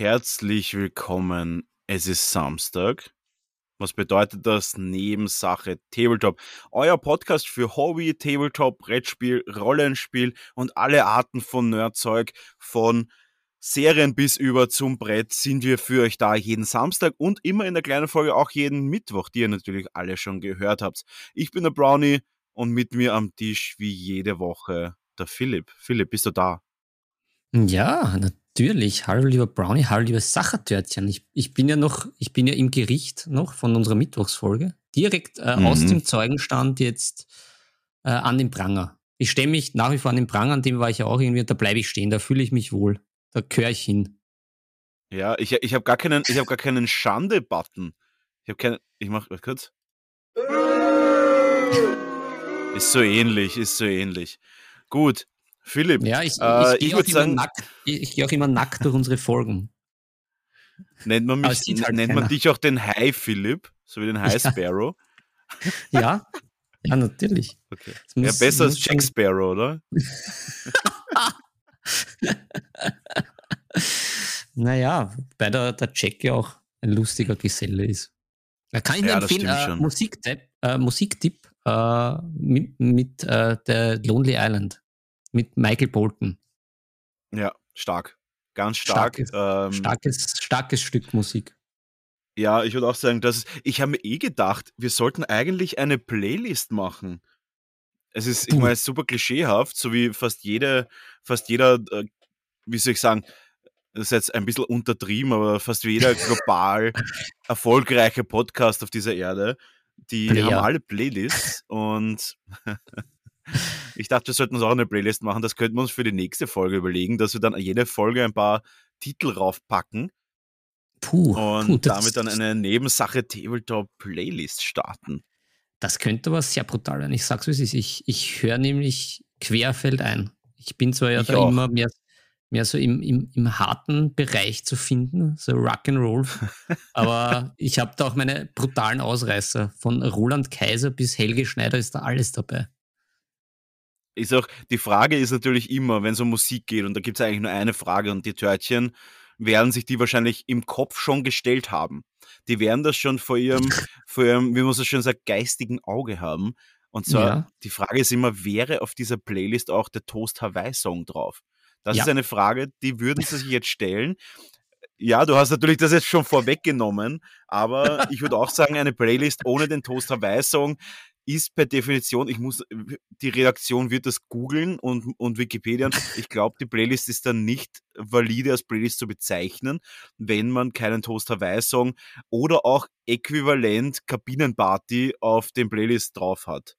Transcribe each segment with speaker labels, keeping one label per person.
Speaker 1: Herzlich willkommen. Es ist Samstag. Was bedeutet das? Nebensache Tabletop. Euer Podcast für Hobby, Tabletop, Brettspiel, Rollenspiel und alle Arten von Nerdzeug von Serien bis über zum Brett sind wir für euch da jeden Samstag und immer in der kleinen Folge auch jeden Mittwoch, die ihr natürlich alle schon gehört habt. Ich bin der Brownie und mit mir am Tisch wie jede Woche der Philipp. Philipp, bist du da?
Speaker 2: Ja, natürlich. Hallo lieber Brownie, hallo lieber Sachertörtchen. Ich, ich bin ja noch, ich bin ja im Gericht noch von unserer Mittwochsfolge. Direkt äh, mhm. aus dem Zeugenstand jetzt äh, an den Pranger. Ich stehe mich nach wie vor an den Pranger, an dem war ich ja auch irgendwie, da bleibe ich stehen, da fühle ich mich wohl. Da gehöre ich hin.
Speaker 1: Ja, ich, ich habe gar keinen, ich habe gar keinen Schande-Button. Ich habe keinen, ich mach, was kurz. ist so ähnlich, ist so ähnlich. Gut, Philipp.
Speaker 2: Ja, ich, äh, ich, ich würde sagen, nackt, ich, ich gehe auch immer nackt durch unsere Folgen.
Speaker 1: Nennt man, mich, halt nennt man dich auch den High Philipp, so wie den High Sparrow?
Speaker 2: Ja, ja, natürlich.
Speaker 1: Okay. Muss, ja, besser als Jack Sparrow, oder?
Speaker 2: naja, bei der, der Jack ja auch ein lustiger Geselle ist. Da kann ich ja, empfehlen, äh, Musiktipp, äh, Musiktipp äh, mit, mit äh, der Lonely Island mit Michael Bolton.
Speaker 1: Ja, stark. Ganz stark.
Speaker 2: Starkes, ähm, starkes, starkes Stück Musik.
Speaker 1: Ja, ich würde auch sagen, dass ich habe mir eh gedacht, wir sollten eigentlich eine Playlist machen. Es ist, ich meine, super klischeehaft, so wie fast jede, fast jeder, äh, wie soll ich sagen, das ist jetzt ein bisschen untertrieben, aber fast jeder global erfolgreiche Podcast auf dieser Erde, die Player. haben alle Playlists und ich dachte, wir sollten uns auch eine Playlist machen. Das könnten wir uns für die nächste Folge überlegen, dass wir dann jede Folge ein paar Titel raufpacken.
Speaker 2: Puh,
Speaker 1: und puh, damit dann eine Nebensache Tabletop-Playlist starten.
Speaker 2: Das könnte aber sehr brutal werden. Ich sag's wie es ist. Ich, ich höre nämlich querfeld ein. Ich bin zwar ja ich da auch. immer mehr, mehr so im, im, im harten Bereich zu finden, so Rock'n'Roll, aber ich habe da auch meine brutalen Ausreißer. Von Roland Kaiser bis Helge Schneider ist da alles dabei
Speaker 1: ist auch, die Frage ist natürlich immer, wenn es um Musik geht, und da gibt es eigentlich nur eine Frage, und die Törtchen werden sich die wahrscheinlich im Kopf schon gestellt haben. Die werden das schon vor ihrem, vor ihrem, wie man so schön sagt, geistigen Auge haben. Und zwar, ja. die Frage ist immer, wäre auf dieser Playlist auch der Toast Hawaii Song drauf? Das ja. ist eine Frage, die würden sie sich jetzt stellen. Ja, du hast natürlich das jetzt schon vorweggenommen, aber ich würde auch sagen, eine Playlist ohne den Toast Hawaii Song ist per Definition, ich muss, die Redaktion wird das googeln und, und Wikipedia. Ich glaube, die Playlist ist dann nicht valide als Playlist zu bezeichnen, wenn man keinen Toast Hawaii Song oder auch äquivalent Kabinenparty auf dem Playlist drauf hat.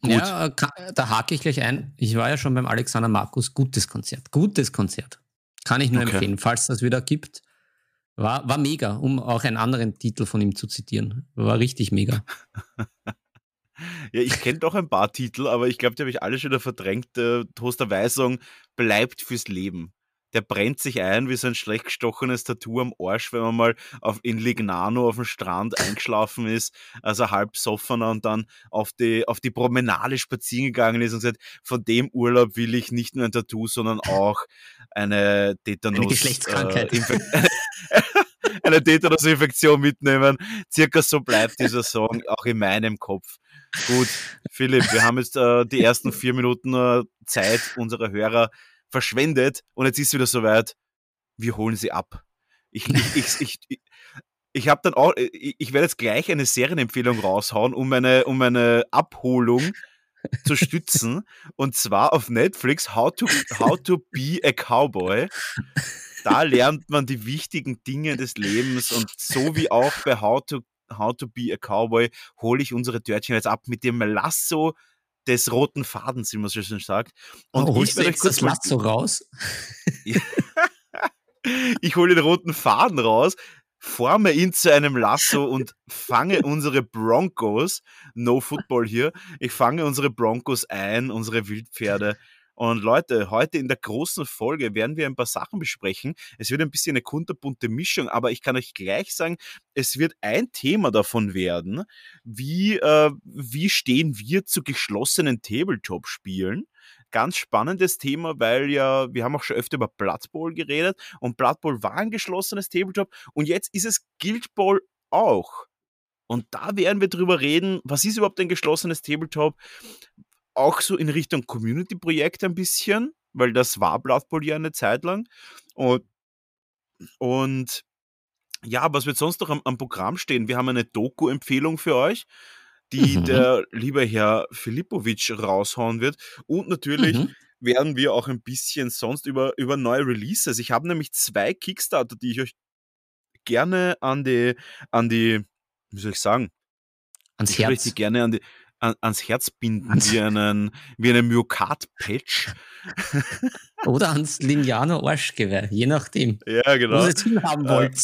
Speaker 2: Gut. Ja, da hake ich gleich ein. Ich war ja schon beim Alexander Markus. Gutes Konzert. Gutes Konzert. Kann ich nur okay. empfehlen, falls das wieder gibt. War, war mega, um auch einen anderen Titel von ihm zu zitieren. War richtig mega.
Speaker 1: ja, ich kenne doch ein paar Titel, aber ich glaube, die habe ich alle schon verdrängt. Der Toaster Weisung bleibt fürs Leben. Der brennt sich ein wie so ein schlecht gestochenes Tattoo am Arsch, wenn man mal auf, in Lignano auf dem Strand eingeschlafen ist, also halb soffener und dann auf die, auf die Promenade spazieren gegangen ist und gesagt, von dem Urlaub will ich nicht nur ein Tattoo, sondern auch eine Tetanus. Eine
Speaker 2: Geschlechtskrankheit. Äh,
Speaker 1: eine Tetanus-Infektion mitnehmen. Circa so bleibt dieser Song auch in meinem Kopf. Gut, Philipp, wir haben jetzt äh, die ersten vier Minuten äh, Zeit unserer Hörer verschwendet und jetzt ist es wieder soweit. Wir holen sie ab. Ich, ich, ich, ich, ich, habe dann auch, ich, ich werde jetzt gleich eine Serienempfehlung raushauen, um meine, um meine Abholung zu stützen. Und zwar auf Netflix How to, How to Be a Cowboy da lernt man die wichtigen Dinge des Lebens und so wie auch bei How to, How to Be a Cowboy hole ich unsere Törtchen jetzt ab mit dem Lasso des roten Fadens, wie man so schön sagt.
Speaker 2: Und oh, ich werde euch kurz
Speaker 1: das
Speaker 2: Lasso raus.
Speaker 1: Ich hole den roten Faden raus, forme ihn zu einem Lasso und fange unsere Broncos, no Football hier, ich fange unsere Broncos ein, unsere Wildpferde. Und Leute, heute in der großen Folge werden wir ein paar Sachen besprechen. Es wird ein bisschen eine kunterbunte Mischung, aber ich kann euch gleich sagen, es wird ein Thema davon werden, wie, äh, wie stehen wir zu geschlossenen Tabletop-Spielen ganz spannendes Thema, weil ja, wir haben auch schon öfter über Blood Bowl geredet und Blood Bowl war ein geschlossenes Tabletop und jetzt ist es Guild Bowl auch. Und da werden wir drüber reden, was ist überhaupt ein geschlossenes Tabletop? Auch so in Richtung Community-Projekt ein bisschen, weil das war Blood Bowl ja eine Zeit lang. Und, und ja, was wird sonst noch am, am Programm stehen? Wir haben eine Doku-Empfehlung für euch die mhm. der liebe Herr Filipovic raushauen wird. Und natürlich mhm. werden wir auch ein bisschen sonst über, über neue Releases. Ich habe nämlich zwei Kickstarter, die ich euch gerne an die, an die, wie soll ich sagen?
Speaker 2: Ans
Speaker 1: ich
Speaker 2: Herz.
Speaker 1: Gerne an die, an, ans Herz binden, ans wie einen, wie einen Myokard-Patch.
Speaker 2: Oder ans Lignano-Arschgewehr, je nachdem.
Speaker 1: Ja, genau.
Speaker 2: Wo ihr es hinhaben wollt.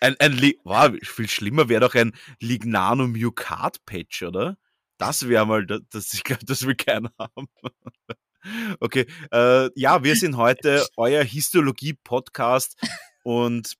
Speaker 2: Äh,
Speaker 1: ein, ein wow, viel schlimmer wäre doch ein Lignano Myocard Patch, oder? Das wäre mal, das, ich glaube, das will keiner haben. okay, äh, ja, wir sind heute euer Histologie-Podcast und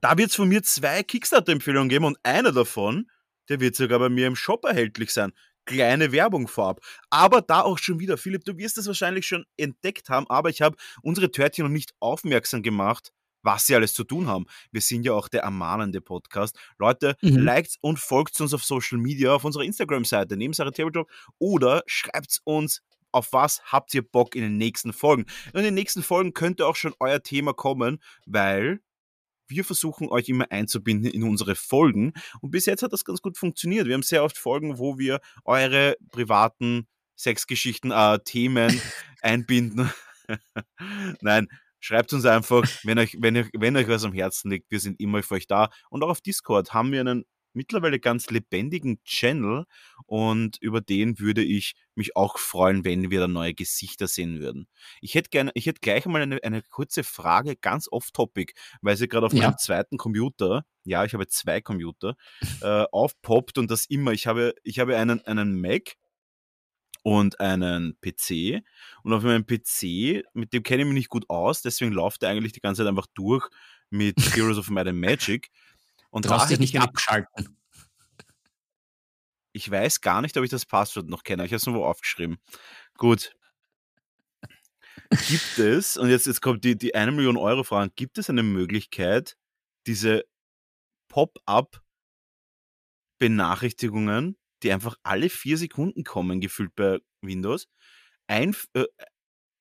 Speaker 1: da wird es von mir zwei Kickstarter-Empfehlungen geben und einer davon, der wird sogar bei mir im Shop erhältlich sein. Kleine Werbung vorab. Aber da auch schon wieder, Philipp, du wirst das wahrscheinlich schon entdeckt haben, aber ich habe unsere Törtchen noch nicht aufmerksam gemacht was sie alles zu tun haben. Wir sind ja auch der ermahnende Podcast. Leute, mhm. liked und folgt uns auf Social Media, auf unserer Instagram-Seite, Nebensache Tabletop oder schreibt uns, auf was habt ihr Bock in den nächsten Folgen. Und in den nächsten Folgen könnte auch schon euer Thema kommen, weil wir versuchen euch immer einzubinden in unsere Folgen. Und bis jetzt hat das ganz gut funktioniert. Wir haben sehr oft Folgen, wo wir eure privaten Sexgeschichten, äh, Themen einbinden. Nein, Schreibt uns einfach, wenn euch, wenn, euch, wenn euch was am Herzen liegt. Wir sind immer für euch da. Und auch auf Discord haben wir einen mittlerweile ganz lebendigen Channel und über den würde ich mich auch freuen, wenn wir da neue Gesichter sehen würden. Ich hätte gerne, ich hätte gleich mal eine, eine kurze Frage, ganz off-topic, weil sie gerade auf ja. meinem zweiten Computer, ja, ich habe zwei Computer, äh, aufpoppt und das immer. Ich habe, ich habe einen, einen Mac und einen PC. Und auf meinem PC, mit dem kenne ich mich nicht gut aus, deswegen läuft er eigentlich die ganze Zeit einfach durch mit Heroes of Might and Magic. Und
Speaker 2: Traust dich nicht abschalten.
Speaker 1: Ich weiß gar nicht, ob ich das Passwort noch kenne. Ich habe es nur aufgeschrieben. Gut. Gibt es, und jetzt, jetzt kommt die, die 1 Million Euro Frage, gibt es eine Möglichkeit, diese Pop-up Benachrichtigungen die einfach alle vier Sekunden kommen, gefühlt bei Windows. Einf äh,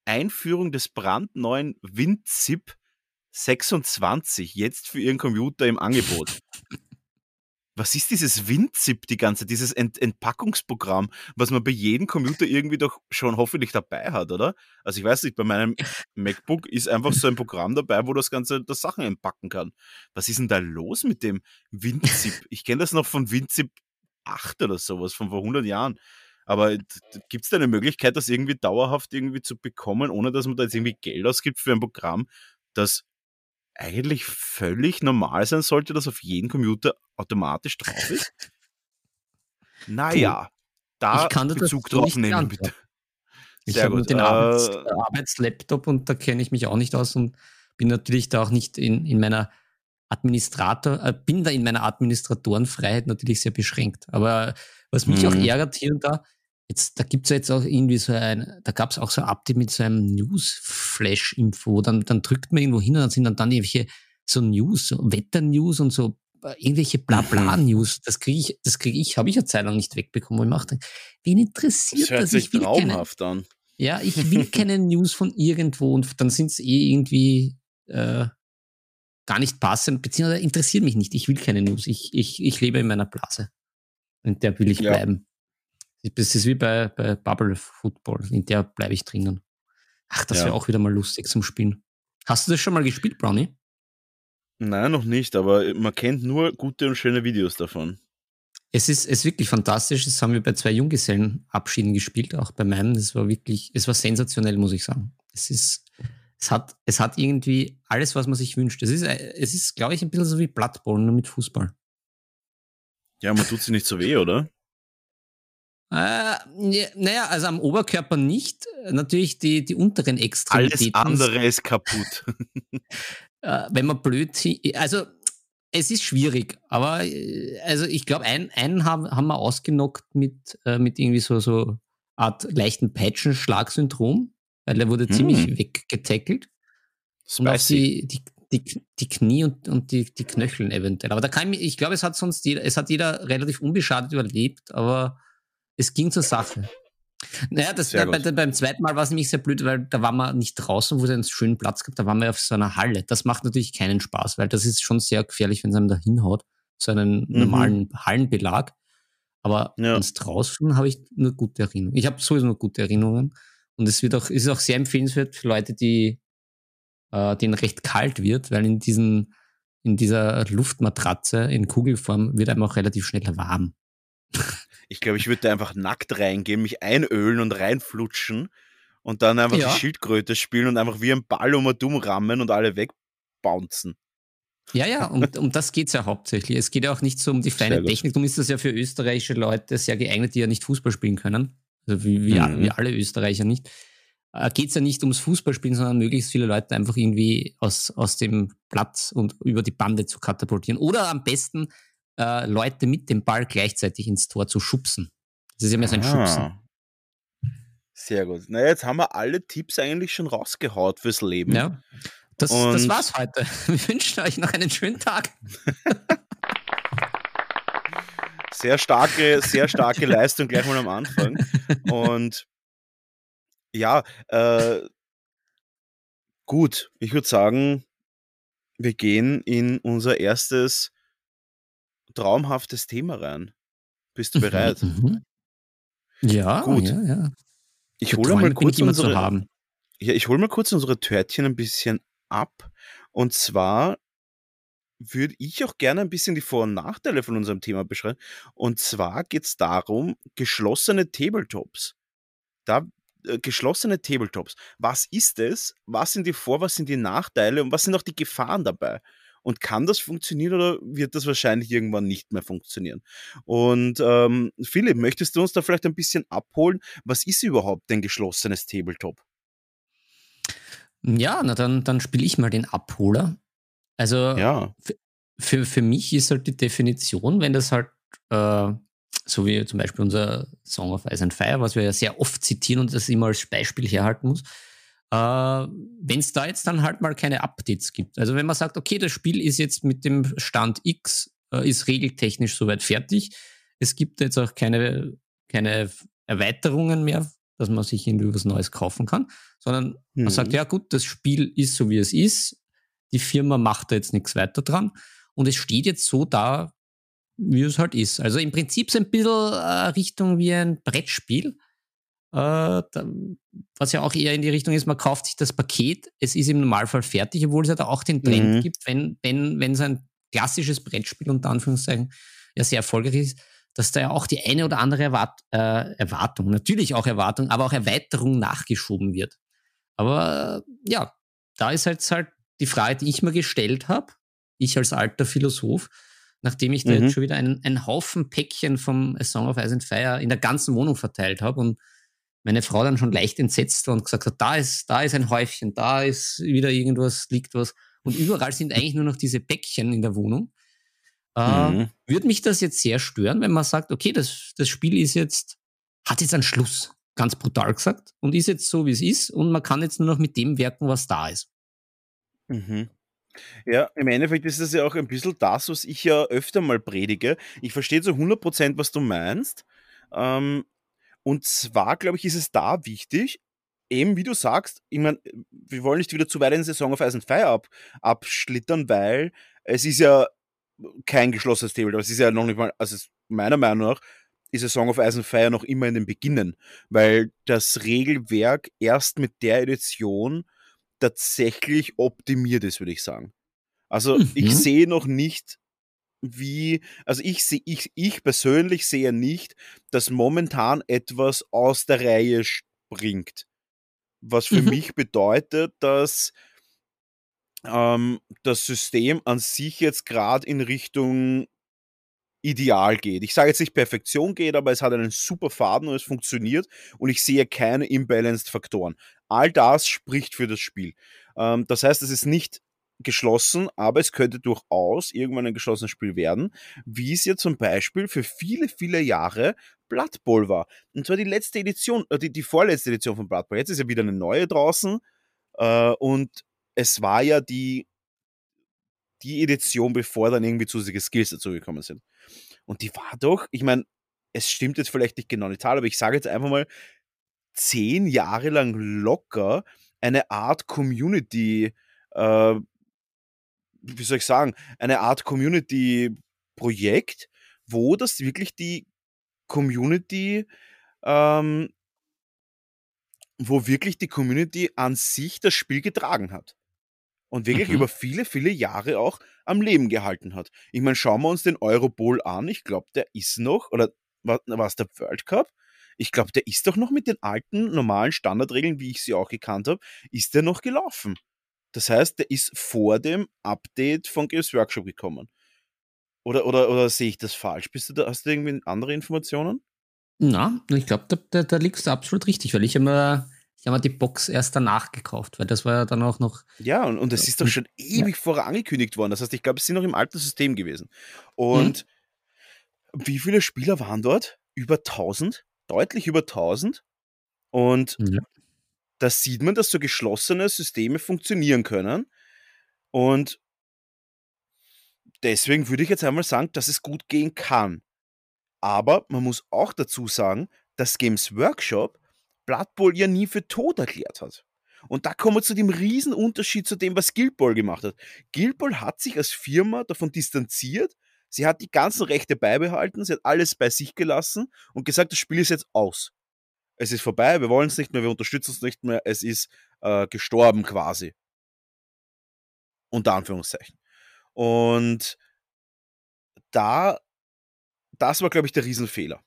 Speaker 1: Einführung des brandneuen WinZip 26 jetzt für Ihren Computer im Angebot. Was ist dieses WinZip die ganze, dieses Ent Entpackungsprogramm, was man bei jedem Computer irgendwie doch schon hoffentlich dabei hat, oder? Also ich weiß nicht, bei meinem MacBook ist einfach so ein Programm dabei, wo das ganze das Sachen entpacken kann. Was ist denn da los mit dem WinZip? Ich kenne das noch von WinZip 8 oder sowas von vor 100 Jahren. Aber gibt es da eine Möglichkeit, das irgendwie dauerhaft irgendwie zu bekommen, ohne dass man da jetzt irgendwie Geld ausgibt für ein Programm, das eigentlich völlig normal sein sollte, dass auf jedem Computer automatisch drauf ist? Naja, da
Speaker 2: ich kann
Speaker 1: Bezug drauf nehmen, bitte.
Speaker 2: ich habe den Arbeits äh, Arbeitslaptop und da kenne ich mich auch nicht aus und bin natürlich da auch nicht in, in meiner Administrator, äh, bin da in meiner Administratorenfreiheit natürlich sehr beschränkt. Aber was mich mhm. auch ärgert hier und da, jetzt, da gibt es ja jetzt auch irgendwie so ein, da gab es auch so ein Update mit so einem News-Flash-Info, dann, dann drückt man irgendwo hin und dann sind dann, dann irgendwelche so News, so Wetter-News und so äh, irgendwelche Blabla-News, mhm. das kriege ich, das kriege ich, habe ich ja Zeit lang nicht wegbekommen. Und ich machte, wen interessiert das?
Speaker 1: Hört
Speaker 2: das?
Speaker 1: Sich ich will traumhaft keine, an.
Speaker 2: Ja, ich will keine News von irgendwo und dann sind es eh irgendwie äh, gar nicht passend, beziehungsweise interessiert mich nicht. Ich will keine News. Ich, ich, ich lebe in meiner Blase. In der will ich ja. bleiben. Das ist wie bei, bei Bubble Football. In der bleibe ich drinnen. Ach, das ja. wäre auch wieder mal lustig zum Spielen. Hast du das schon mal gespielt, Brownie?
Speaker 1: Nein, noch nicht, aber man kennt nur gute und schöne Videos davon.
Speaker 2: Es ist, es ist wirklich fantastisch. Das haben wir bei zwei Junggesellenabschieden gespielt, auch bei meinem. Das war wirklich, es war sensationell, muss ich sagen. Es ist, es hat, es hat irgendwie alles, was man sich wünscht. Es ist, es ist, glaube ich, ein bisschen so wie nur mit Fußball.
Speaker 1: Ja, man tut sie nicht so weh, oder?
Speaker 2: Äh, naja, also am Oberkörper nicht. Natürlich die, die unteren Extremitäten.
Speaker 1: Alles andere ist kaputt.
Speaker 2: äh, wenn man blöd, also es ist schwierig, aber äh, also ich glaube, einen, einen haben, haben wir ausgenockt mit, äh, mit irgendwie so, so Art leichten Peitschenschlag-Syndrom, weil er wurde hm. ziemlich weggetackelt. Und auch die, die, die, die Knie und, und die, die Knöcheln eventuell. Aber da kann ich, ich glaube, es hat sonst jeder, es hat jeder relativ unbeschadet überlebt, aber es ging zur Sache. Naja, das, bei, beim zweiten Mal war es nämlich sehr blöd, weil da waren wir nicht draußen, wo es einen schönen Platz gibt, da waren wir auf so einer Halle. Das macht natürlich keinen Spaß, weil das ist schon sehr gefährlich, wenn es einem da hinhaut, so einen mhm. normalen Hallenbelag. Aber ja. ans draußen habe ich nur gute Erinnerungen. Ich habe sowieso nur gute Erinnerungen. Und es wird auch, ist auch sehr empfehlenswert für Leute, die äh, denen recht kalt wird, weil in diesen, in dieser Luftmatratze in Kugelform wird einem auch relativ schnell warm.
Speaker 1: Ich glaube, ich würde da einfach nackt reingehen, mich einölen und reinflutschen und dann einfach ja. die Schildkröte spielen und einfach wie ein Ball um und dumm rammen und alle wegbouncen.
Speaker 2: Ja, ja, um, um das geht es ja hauptsächlich. Es geht ja auch nicht so um die feine Technik. Darum ist das ja für österreichische Leute sehr geeignet, die ja nicht Fußball spielen können. Also wie, wie, mhm. wie alle Österreicher nicht. Äh, geht es ja nicht ums Fußballspielen, sondern möglichst viele Leute einfach irgendwie aus, aus dem Platz und über die Bande zu katapultieren. Oder am besten äh, Leute mit dem Ball gleichzeitig ins Tor zu schubsen. Das ist ja mehr so ein ah. Schubsen.
Speaker 1: Sehr gut. Na, jetzt haben wir alle Tipps eigentlich schon rausgehaut fürs Leben.
Speaker 2: Ja. Das, das war's heute. Wir wünschen euch noch einen schönen Tag.
Speaker 1: sehr starke, sehr starke Leistung gleich mal am Anfang. Und ja, äh, gut, ich würde sagen, wir gehen in unser erstes traumhaftes Thema rein. Bist du mhm, bereit?
Speaker 2: Mhm. Ja, gut. Ja, ja.
Speaker 1: Ich hole mal kurz unsere, Ja, ich hole mal kurz unsere Törtchen ein bisschen ab. Und zwar würde ich auch gerne ein bisschen die Vor- und Nachteile von unserem Thema beschreiben. Und zwar geht es darum, geschlossene Tabletops. Da äh, geschlossene Tabletops. Was ist es? Was sind die Vor-, was sind die Nachteile und was sind auch die Gefahren dabei? Und kann das funktionieren oder wird das wahrscheinlich irgendwann nicht mehr funktionieren? Und ähm, Philipp, möchtest du uns da vielleicht ein bisschen abholen? Was ist überhaupt ein geschlossenes Tabletop?
Speaker 2: Ja, na dann, dann spiele ich mal den Abholer. Also ja. für, für mich ist halt die Definition, wenn das halt äh, so wie zum Beispiel unser Song of Ice and Fire, was wir ja sehr oft zitieren und das immer als Beispiel herhalten muss, äh, wenn es da jetzt dann halt mal keine Updates gibt. Also wenn man sagt, okay, das Spiel ist jetzt mit dem Stand X, äh, ist regeltechnisch soweit fertig, es gibt jetzt auch keine, keine Erweiterungen mehr, dass man sich irgendwie was Neues kaufen kann, sondern mhm. man sagt, ja gut, das Spiel ist so, wie es ist, die Firma macht da jetzt nichts weiter dran und es steht jetzt so da, wie es halt ist. Also im Prinzip so ein bisschen äh, Richtung wie ein Brettspiel, äh, was ja auch eher in die Richtung ist, man kauft sich das Paket, es ist im Normalfall fertig, obwohl es ja da auch den Trend mhm. gibt, wenn, wenn, wenn so ein klassisches Brettspiel unter Anführungszeichen ja sehr erfolgreich ist, dass da ja auch die eine oder andere Erwart äh, Erwartung, natürlich auch Erwartung, aber auch Erweiterung nachgeschoben wird. Aber ja, da ist halt, halt die Frage, die ich mir gestellt habe, ich als alter Philosoph, nachdem ich da mhm. jetzt schon wieder einen, einen Haufen Päckchen vom A Song of Ice and Fire in der ganzen Wohnung verteilt habe und meine Frau dann schon leicht entsetzt war und gesagt hat, da ist, da ist ein Häufchen, da ist wieder irgendwas, liegt was. Und überall sind eigentlich nur noch diese Päckchen in der Wohnung. Äh, mhm. Würde mich das jetzt sehr stören, wenn man sagt, okay, das, das Spiel ist jetzt, hat jetzt einen Schluss, ganz brutal gesagt, und ist jetzt so, wie es ist, und man kann jetzt nur noch mit dem werken, was da ist.
Speaker 1: Mhm. Ja, im Endeffekt ist das ja auch ein bisschen das, was ich ja öfter mal predige. Ich verstehe zu 100%, was du meinst. Ähm, und zwar, glaube ich, ist es da wichtig, eben wie du sagst, ich meine, wir wollen nicht wieder zu weit in Saison auf Ice and Fire ab, abschlittern, weil es ist ja kein geschlossenes Table, aber es ist ja noch nicht mal, also meiner Meinung nach, ist a Song of Ice and Fire noch immer in den Beginnen, weil das Regelwerk erst mit der Edition tatsächlich optimiert ist, würde ich sagen. Also mhm. ich sehe noch nicht, wie, also ich sehe, ich, ich persönlich sehe nicht, dass momentan etwas aus der Reihe springt. was für
Speaker 2: Mhm.
Speaker 1: mich bedeutet, dass ähm, das System an sich jetzt gerade in Richtung ideal geht. Ich sage jetzt nicht Perfektion geht, aber es hat einen super Faden und es funktioniert und ich sehe keine imbalanced Faktoren. All das spricht für das Spiel. Ähm, das heißt, es ist nicht geschlossen, aber es könnte durchaus irgendwann ein geschlossenes Spiel werden, wie es ja zum Beispiel für viele, viele Jahre Blood Bowl war. Und zwar die letzte Edition, äh, die, die vorletzte Edition von Blood Bowl. Jetzt ist ja wieder eine neue draußen äh, und es war ja die, die Edition, bevor dann irgendwie zusätzliche Skills dazugekommen sind. Und die war doch, ich meine, es stimmt jetzt vielleicht nicht genau die Zahl, aber ich sage jetzt einfach mal, zehn Jahre lang locker eine Art Community, äh, wie soll ich sagen, eine Art Community-Projekt, wo das wirklich die Community, ähm, wo wirklich die Community an sich das Spiel getragen hat. Und wirklich
Speaker 2: Mhm.
Speaker 1: über viele, viele Jahre auch am Leben gehalten hat. Ich meine, schauen wir uns den Eurobowl an. Ich glaube, der ist noch, oder war es der World Cup? Ich glaube, der ist doch noch mit den alten, normalen Standardregeln, wie ich sie auch gekannt habe, ist der noch gelaufen. Das heißt, der ist vor dem Update von Games Workshop gekommen. Oder, oder, oder sehe ich das falsch? Bist du da, hast du irgendwie andere Informationen?
Speaker 2: Na, ich glaube, da, da, da liegst du absolut richtig, weil ich habe mir, ich hab mir die Box erst danach gekauft, weil das war ja dann auch noch.
Speaker 1: Ja, und, und es
Speaker 2: Ja,
Speaker 1: ist doch schon ewig vorher angekündigt worden. Das heißt, ich glaube, es sind noch im alten System gewesen. Und wie viele Spieler waren dort? Über 1000? Deutlich über 1000. Und
Speaker 2: Ja.
Speaker 1: Da sieht man, dass so geschlossene Systeme funktionieren können. Und deswegen würde ich jetzt einmal sagen, dass es gut gehen kann. Aber man muss auch dazu sagen, dass Games Workshop Blood Bowl ja nie für tot erklärt hat. Und da kommen wir zu dem riesen Unterschied zu dem, was Guild Ball gemacht hat. Guild Ball hat sich als Firma davon distanziert. Sie hat die ganzen Rechte beibehalten, sie hat alles bei sich gelassen und gesagt, das Spiel ist jetzt aus. Es ist vorbei, wir wollen es nicht mehr, wir unterstützen es nicht mehr, es ist äh, gestorben quasi. Unter Anführungszeichen. Und da, das war, glaube ich, der Riesenfehler.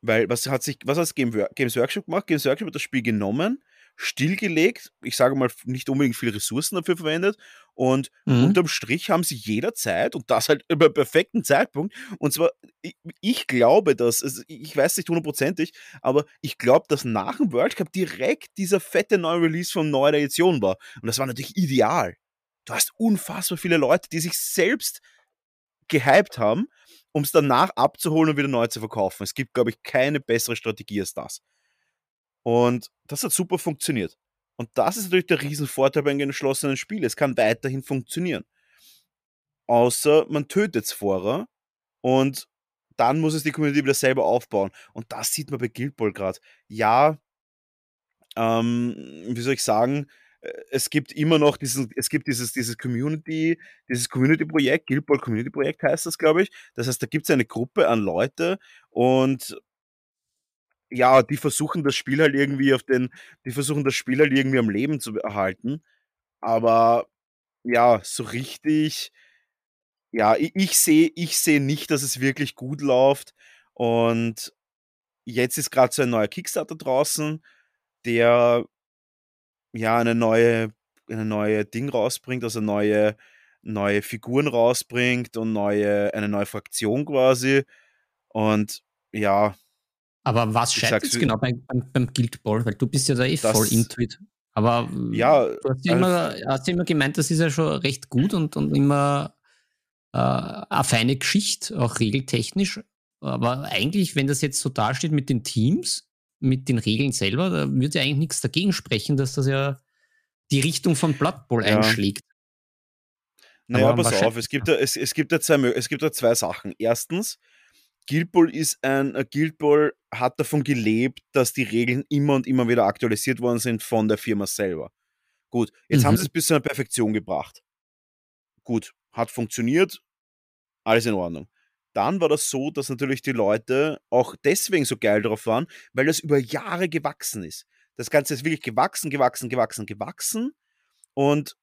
Speaker 1: Weil was hat sich, was hat Game, Games Workshop gemacht? Games Workshop hat das Spiel genommen, stillgelegt, ich sage mal, nicht unbedingt viel Ressourcen dafür verwendet und
Speaker 2: Mhm.
Speaker 1: unterm Strich haben sie jederzeit und das halt über perfekten Zeitpunkt und zwar, ich, ich glaube, dass, also ich weiß nicht hundertprozentig, aber ich glaube, dass nach dem World Cup direkt dieser fette neue Release von neuer Edition war und das war natürlich ideal. Du hast unfassbar viele Leute, die sich selbst gehypt haben, um es danach abzuholen und wieder neu zu verkaufen. Es gibt, glaube ich, keine bessere Strategie als das. Und das hat super funktioniert. Und das ist natürlich der Riesenvorteil bei einem geschlossenen Spiel. Es kann weiterhin funktionieren. Außer man tötet es vorher und dann muss es die Community wieder selber aufbauen. Und das sieht man bei Guild Ball gerade. Ja, ähm, wie soll ich sagen, äh, es gibt immer noch diesen, es gibt dieses, dieses Community, dieses Community-Projekt, Guild Ball Community-Projekt heißt das, glaube ich. Das heißt, da gibt es eine Gruppe an Leute und ja, die versuchen das Spiel halt irgendwie auf den, die versuchen das Spiel halt irgendwie am Leben zu erhalten. Aber ja, so richtig, ja, ich, ich sehe, ich sehe nicht, dass es wirklich gut läuft. Und jetzt ist gerade so ein neuer Kickstarter draußen, der ja eine neue, eine neue Ding rausbringt, also neue, neue Figuren rausbringt und neue, eine neue Fraktion quasi. Und ja,
Speaker 2: Aber was scheitert
Speaker 1: wie-
Speaker 2: genau beim, beim, beim Guild Ball? Weil du bist ja da eh voll into it. Aber
Speaker 1: Ja,
Speaker 2: du hast ja,
Speaker 1: also-
Speaker 2: immer, hast ja immer gemeint, das ist ja schon recht gut und, und immer äh, eine feine Geschichte, auch regeltechnisch. Aber eigentlich, wenn das jetzt so dasteht mit den Teams, mit den Regeln selber, da würde ja eigentlich nichts dagegen sprechen, dass das ja die Richtung von Blood Bowl
Speaker 1: Ja.
Speaker 2: einschlägt.
Speaker 1: Naja,
Speaker 2: Aber
Speaker 1: pass auf, es gibt, da, es, es, gibt da zwei, es gibt da zwei Sachen. Erstens, Guild Ball ist ein, äh, Guild Ball hat davon gelebt, dass die Regeln immer und immer wieder aktualisiert worden sind von der Firma selber. Gut, jetzt haben
Speaker 2: Mhm.
Speaker 1: sie es bis zu einer Perfektion gebracht. Gut, hat funktioniert, alles in Ordnung. Dann war das so, dass natürlich die Leute auch deswegen so geil drauf waren, weil das über Jahre gewachsen ist. Das Ganze ist wirklich gewachsen, gewachsen, gewachsen, gewachsen. Und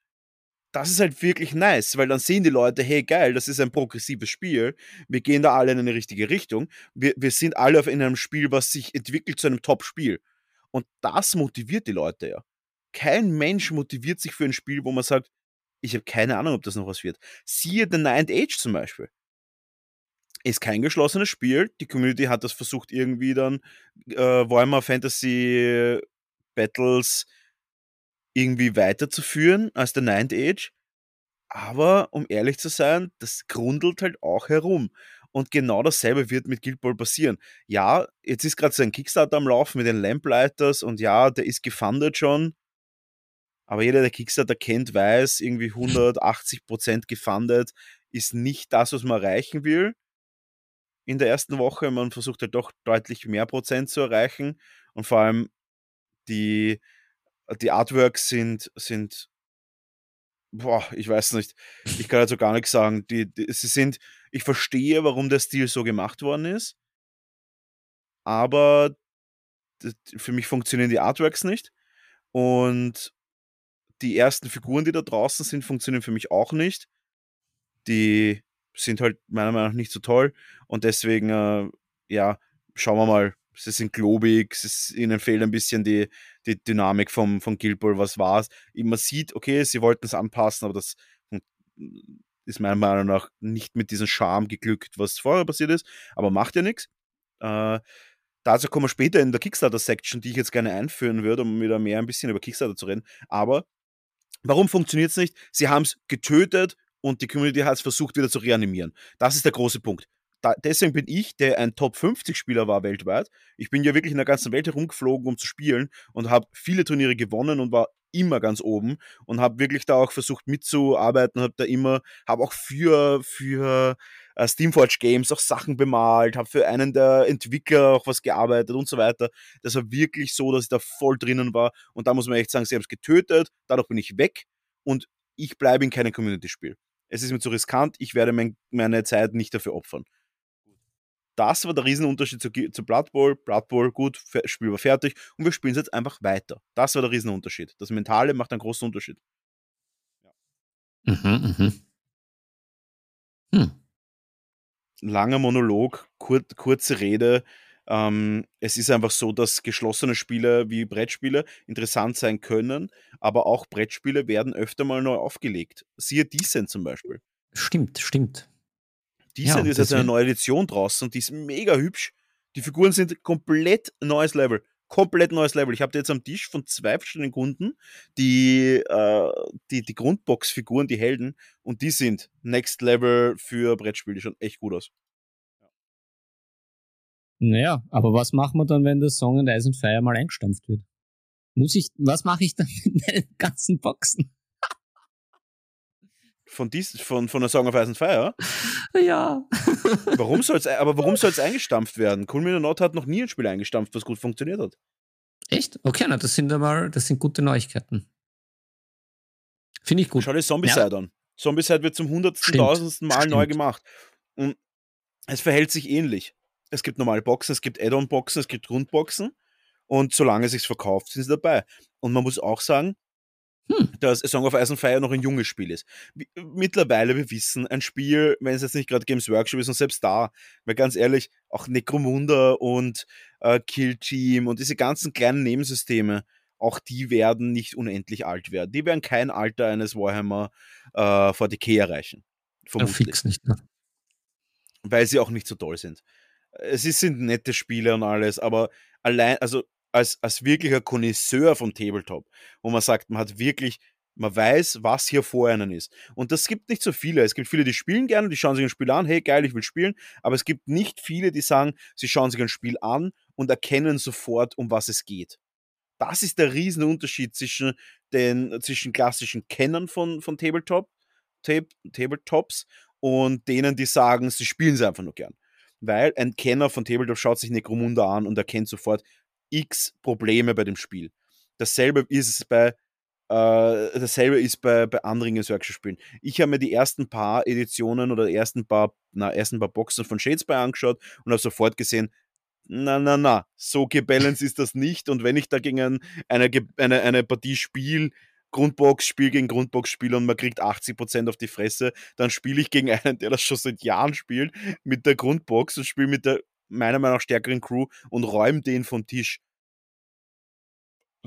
Speaker 1: das ist halt wirklich nice, weil dann sehen die Leute, hey geil, das ist ein progressives Spiel, wir gehen da alle in eine richtige Richtung, wir, wir sind alle in einem Spiel, was sich entwickelt zu einem Top-Spiel. Und das motiviert die Leute ja. kein Mensch motiviert sich für ein Spiel, wo man sagt, ich habe keine Ahnung, ob das noch was wird. Siehe The Ninth Age zum Beispiel. Ist kein geschlossenes Spiel. Die Community hat das versucht, irgendwie dann äh, Warhammer Fantasy Battles irgendwie weiterzuführen als The Ninth Age. Aber um ehrlich zu sein, das grundelt halt auch herum. Und genau dasselbe wird mit Guild Ball passieren. Ja, jetzt ist gerade so ein Kickstarter am Laufen mit den Lamplighters und ja, der ist gefundet schon. Aber jeder, der Kickstarter kennt, weiß, irgendwie 180% gefundet ist nicht das, was man erreichen will. In der ersten Woche. Man versucht halt doch deutlich mehr Prozent zu erreichen. Und vor allem die, die Artworks sind, sind boah, ich weiß nicht. Ich kann also gar nichts sagen. Die, die, sie sind, ich verstehe, warum der Stil so gemacht worden ist, aber für mich funktionieren die Artworks nicht und die ersten Figuren, die da draußen sind, funktionieren für mich auch nicht. Die sind halt meiner Meinung nach nicht so toll und deswegen, äh, ja, schauen wir mal. Sie sind globig, ist, ihnen fehlt ein bisschen die, die Dynamik vom, von Guild Ball, was war es. Man sieht, okay, sie wollten es anpassen, aber das ist meiner Meinung nach nicht mit diesem Charme geglückt, was vorher passiert ist, aber macht ja nichts. Äh, dazu kommen wir später in der Kickstarter-Section, die ich jetzt gerne einführen würde, um wieder mehr ein bisschen über Kickstarter zu reden. Aber warum funktioniert es nicht? Sie haben es getötet und die Community hat es versucht wieder zu reanimieren. Das ist der große Punkt da, deswegen bin ich, der ein Top 50 Spieler war weltweit. Ich bin ja wirklich in der ganzen Welt herumgeflogen, um zu spielen und habe viele Turniere gewonnen und war immer ganz oben und habe wirklich da auch versucht mitzuarbeiten, habe da immer, habe auch für für äh, Steamforge Games auch Sachen bemalt, habe für einen der Entwickler auch was gearbeitet und so weiter. Das war wirklich so, dass ich da voll drinnen war und da muss man echt sagen, sie haben es getötet, dadurch bin ich weg und ich bleibe in keinem Community-Spiel. Es ist mir zu riskant, ich werde mein, meine Zeit nicht dafür opfern. Das war der Riesenunterschied zu, zu Blood Bowl. Blood Bowl, gut, Spiel war fertig und wir spielen es jetzt einfach weiter. Das war der Riesenunterschied. Das Mentale macht einen großen Unterschied.
Speaker 2: Ja. Mhm, mhm.
Speaker 1: Hm. Langer Monolog, kur kurze Rede. Ähm, es ist einfach so, dass geschlossene Spiele wie Brettspiele interessant sein können, aber auch Brettspiele werden öfter mal neu aufgelegt. Siehe Decent zum Beispiel.
Speaker 2: Stimmt, stimmt.
Speaker 1: Decent ja, ist jetzt eine neue Edition draußen und die ist mega hübsch. Die Figuren sind komplett neues Level. Komplett neues Level. Ich habe jetzt am Tisch von zwei verschiedenen Kunden die, äh, die, die Grundbox-Figuren, die Helden, und die sind Next Level für Brettspiele. Die schauen echt gut aus.
Speaker 2: Naja, aber was machen wir dann, wenn der Song in Ice and Fire mal eingestampft wird? Muss ich, was mache ich dann mit den ganzen Boxen?
Speaker 1: Von, dies, von, von der Song of Ice and Fire?
Speaker 2: Ja.
Speaker 1: warum soll's, aber warum soll es eingestampft werden? Cool Miner Not hat noch nie ein Spiel eingestampft, was gut funktioniert hat.
Speaker 2: Echt? Okay, na, das sind aber, das sind gute Neuigkeiten. Finde ich gut.
Speaker 1: Schau dir Zombicide ja. an. Zombicide wird zum hundertsten, tausendsten Mal Stimmt. neu gemacht. Und es verhält sich ähnlich. Es gibt normale Boxen, es gibt Add-on-Boxen, es gibt Grundboxen. Und solange es sich verkauft, sind sie dabei. Und man muss auch sagen, hm. dass Song of Ice and Fire noch ein junges Spiel ist. Mittlerweile, wir wissen, ein Spiel, wenn es jetzt nicht gerade Games Workshop ist und selbst da, weil ganz ehrlich, auch Necromunda und äh, Kill Team und diese ganzen kleinen Nebensysteme, auch die werden nicht unendlich alt werden. Die werden kein Alter eines Warhammer äh, 40k erreichen.
Speaker 2: Vermutlich. Ja, fix nicht, ne?
Speaker 1: Weil sie auch nicht so toll sind. Es sind nette Spiele und alles, aber allein, also als, als wirklicher Connoisseur vom Tabletop, wo man sagt, man hat wirklich, man weiß, was hier vor einem ist. Und das gibt nicht so viele. Es gibt viele, die spielen gerne, die schauen sich ein Spiel an, hey geil, ich will spielen, aber es gibt nicht viele, die sagen, sie schauen sich ein Spiel an und erkennen sofort, um was es geht. Das ist der Riesenunterschied zwischen den zwischen klassischen Kennern von, von Tabletop, Tab, Tabletops und denen, die sagen, sie spielen sie einfach nur gern. Weil ein Kenner von Tabletop schaut sich Necromunda an und erkennt sofort, x Probleme bei dem Spiel. Dasselbe ist es bei äh, dasselbe ist bei, bei anderen Workshop-Spielen. Ich habe mir die ersten paar Editionen oder ersten paar, na, ersten paar Boxen von Shadespy angeschaut und habe sofort gesehen, na, na, na, so gebalanced ist das nicht. Und wenn ich dagegen eine, eine, eine Partie spiele, Grundbox, Spiel gegen Grundbox spiele und man kriegt 80% auf die Fresse, dann spiele ich gegen einen, der das schon seit Jahren spielt, mit der Grundbox und spiele mit der meiner Meinung nach stärkeren Crew und räumt den vom Tisch.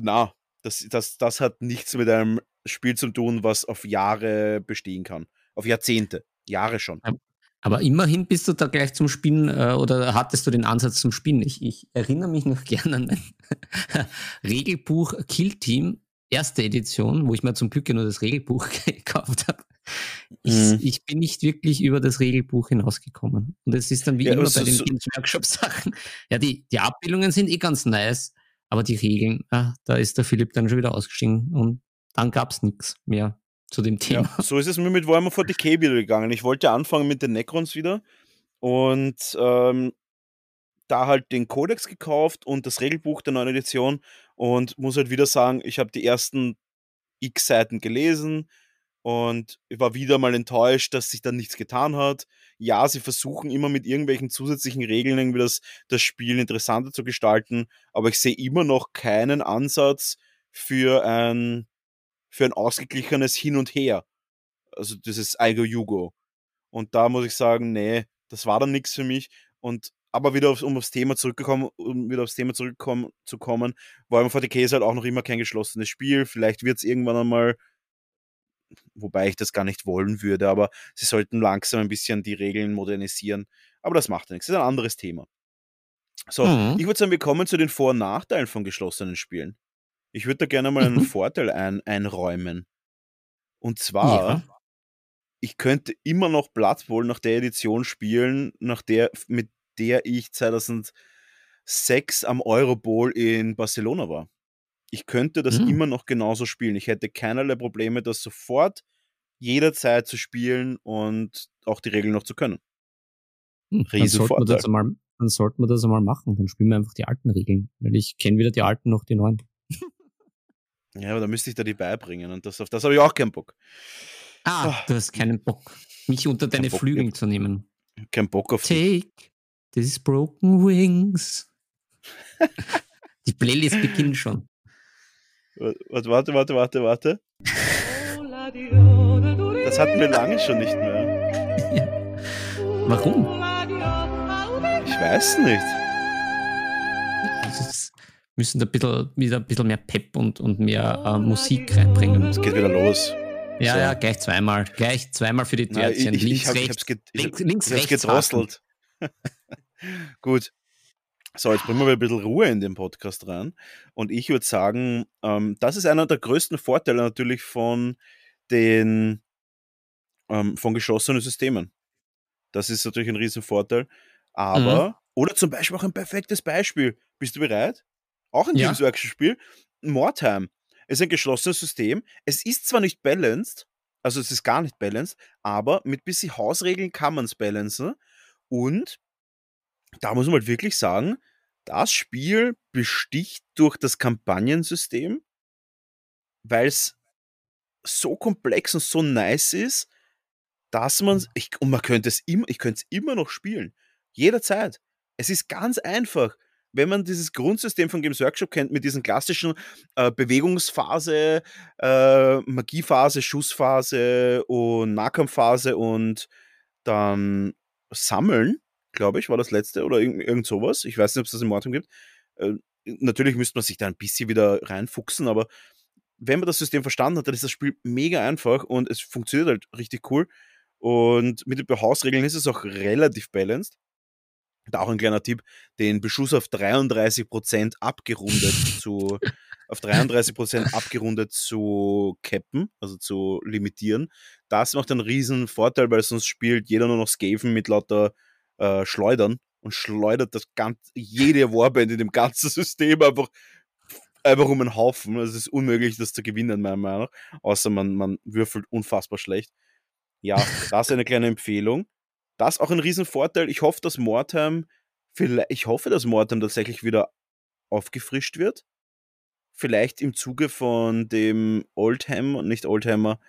Speaker 1: Na, Das, das, das hat nichts mit einem Spiel zu tun, was auf Jahre bestehen kann. Auf Jahrzehnte. Jahre schon.
Speaker 2: Aber immerhin bist du da gleich zum Spielen äh, oder hattest du den Ansatz zum Spielen? Ich, ich erinnere mich noch gerne an mein Regelbuch Kill Team, erste Edition, wo ich mir zum Glück ja nur das Regelbuch gekauft habe. Ich,
Speaker 1: Mhm.
Speaker 2: ich bin nicht wirklich über das Regelbuch hinausgekommen. Und es ist dann wie
Speaker 1: Ja,
Speaker 2: immer bei den
Speaker 1: so-
Speaker 2: Workshop-Sachen. Ja, die, die Abbildungen sind eh ganz nice, aber die Regeln, ah, da ist der Philipp dann schon wieder ausgestiegen und dann gab's nichts mehr zu dem Thema.
Speaker 1: Ja, so ist es mir mit Warhammer 40k wieder gegangen. Ich wollte anfangen mit den Necrons wieder und ähm, da halt den Codex gekauft und das Regelbuch der neuen Edition und muss halt wieder sagen, ich habe die ersten x Seiten gelesen und ich war wieder mal enttäuscht, dass sich da nichts getan hat. Ja, sie versuchen immer mit irgendwelchen zusätzlichen Regeln irgendwie das, das Spiel interessanter zu gestalten, aber ich sehe immer noch keinen Ansatz für ein, für ein ausgeglichenes Hin und Her. Also dieses Aigo Yugo. Und da muss ich sagen, nee, das war dann nichts für mich. Und aber wieder aufs, um aufs Thema zurückgekommen, um wieder aufs Thema zurückkommen zu kommen, Warhammer 40k ist halt auch noch immer kein geschlossenes Spiel. Vielleicht wird es irgendwann einmal, wobei ich das gar nicht wollen würde, aber sie sollten langsam ein bisschen die Regeln modernisieren. Aber das macht ja nichts. Das ist ein anderes Thema. So,
Speaker 2: Mhm.
Speaker 1: ich würde sagen, wir kommen zu den Vor- und Nachteilen von geschlossenen Spielen. Ich würde da gerne mal einen
Speaker 2: Mhm.
Speaker 1: Vorteil ein, einräumen. Und zwar,
Speaker 2: Ja.
Speaker 1: ich könnte immer noch Blood Bowl nach der Edition spielen, nach der, mit der ich 2006 am Euro Bowl in Barcelona war. Ich könnte das
Speaker 2: Mhm.
Speaker 1: immer noch genauso spielen. Ich hätte keinerlei Probleme, das sofort jederzeit zu spielen und auch die Regeln noch zu können.
Speaker 2: Hm, Dann sollten, wir das einmal, dann sollten wir das einmal machen. Dann spielen wir einfach die alten Regeln. Weil ich kenne weder die alten noch die neuen.
Speaker 1: Ja, aber da müsste ich da die beibringen und das, auf das habe ich auch keinen Bock.
Speaker 2: Ah,
Speaker 1: Ah.
Speaker 2: du hast keinen Bock, mich unter deine
Speaker 1: Bock,
Speaker 2: Flügel
Speaker 1: ja.
Speaker 2: zu nehmen.
Speaker 1: Kein Bock auf.
Speaker 2: Take these broken wings. die Playlist beginnt schon.
Speaker 1: Warte, warte, warte, warte, warte. Das hatten wir lange schon nicht mehr.
Speaker 2: Warum?
Speaker 1: Ich weiß nicht.
Speaker 2: Das müssen da ein bisschen, wieder ein bisschen mehr Pep und, und mehr äh, Musik reinbringen.
Speaker 1: Es geht wieder los.
Speaker 2: Ja,
Speaker 1: so.
Speaker 2: ja, gleich zweimal. Gleich zweimal für die
Speaker 1: Nein, ich,
Speaker 2: Törtchen.
Speaker 1: ich,
Speaker 2: links,
Speaker 1: ich, hab, ich
Speaker 2: rechts.
Speaker 1: hab's, ich,
Speaker 2: links,
Speaker 1: hab-
Speaker 2: links,
Speaker 1: ich hab's
Speaker 2: rechts
Speaker 1: gedrosselt. Gut. So, jetzt bringen wir ein bisschen Ruhe in den Podcast rein. Und ich würde sagen, ähm, das ist einer der größten Vorteile natürlich von den ähm, von geschlossenen Systemen. Das ist natürlich ein Riesenvorteil. Aber,
Speaker 2: Mhm.
Speaker 1: oder zum Beispiel auch ein perfektes Beispiel. Bist du bereit? Auch ein
Speaker 2: Ja.
Speaker 1: Games Workshop Spiel. Mordheim ist ein geschlossenes System. Es ist zwar nicht balanced, also es ist gar nicht balanced, aber mit bisschen Hausregeln kann man es balancen. Und da muss man halt wirklich sagen, das Spiel besticht durch das Kampagnensystem, weil es so komplex und so nice ist, dass man ich, und man könnte es immer, ich könnte es immer noch spielen. Jederzeit. Es ist ganz einfach. Wenn man dieses Grundsystem von Games Workshop kennt, mit diesen klassischen äh, Bewegungsphase, äh, Magiephase, Schussphase und Nahkampfphase und dann Sammeln, glaube ich, war das letzte oder irgend, irgend sowas. Ich weiß nicht, ob es das im Mortum gibt. Äh, natürlich müsste man sich da ein bisschen wieder reinfuchsen, aber wenn man das System verstanden hat, dann ist das Spiel mega einfach und es funktioniert halt richtig cool. Und mit den Hausregeln ist es auch relativ balanced. Da auch ein kleiner Tipp, den Beschuss auf 33% abgerundet zu auf 33% abgerundet zu cappen, also zu limitieren. Das macht einen riesen Vorteil, weil sonst spielt jeder nur noch Skaven mit lauter äh, Schleudern und schleudert das ganze, jede Warband in dem ganzen System einfach, einfach um einen Haufen. Es ist unmöglich, das zu gewinnen, meiner Meinung nach. Außer man, man würfelt unfassbar schlecht. Ja, das ist eine kleine Empfehlung. Das ist auch ein Riesenvorteil. Ich hoffe, dass Mordheim, vielleicht, ich hoffe, dass Mordheim tatsächlich wieder aufgefrischt wird. Vielleicht im Zuge von dem Oldhammer, nicht Oldhammer,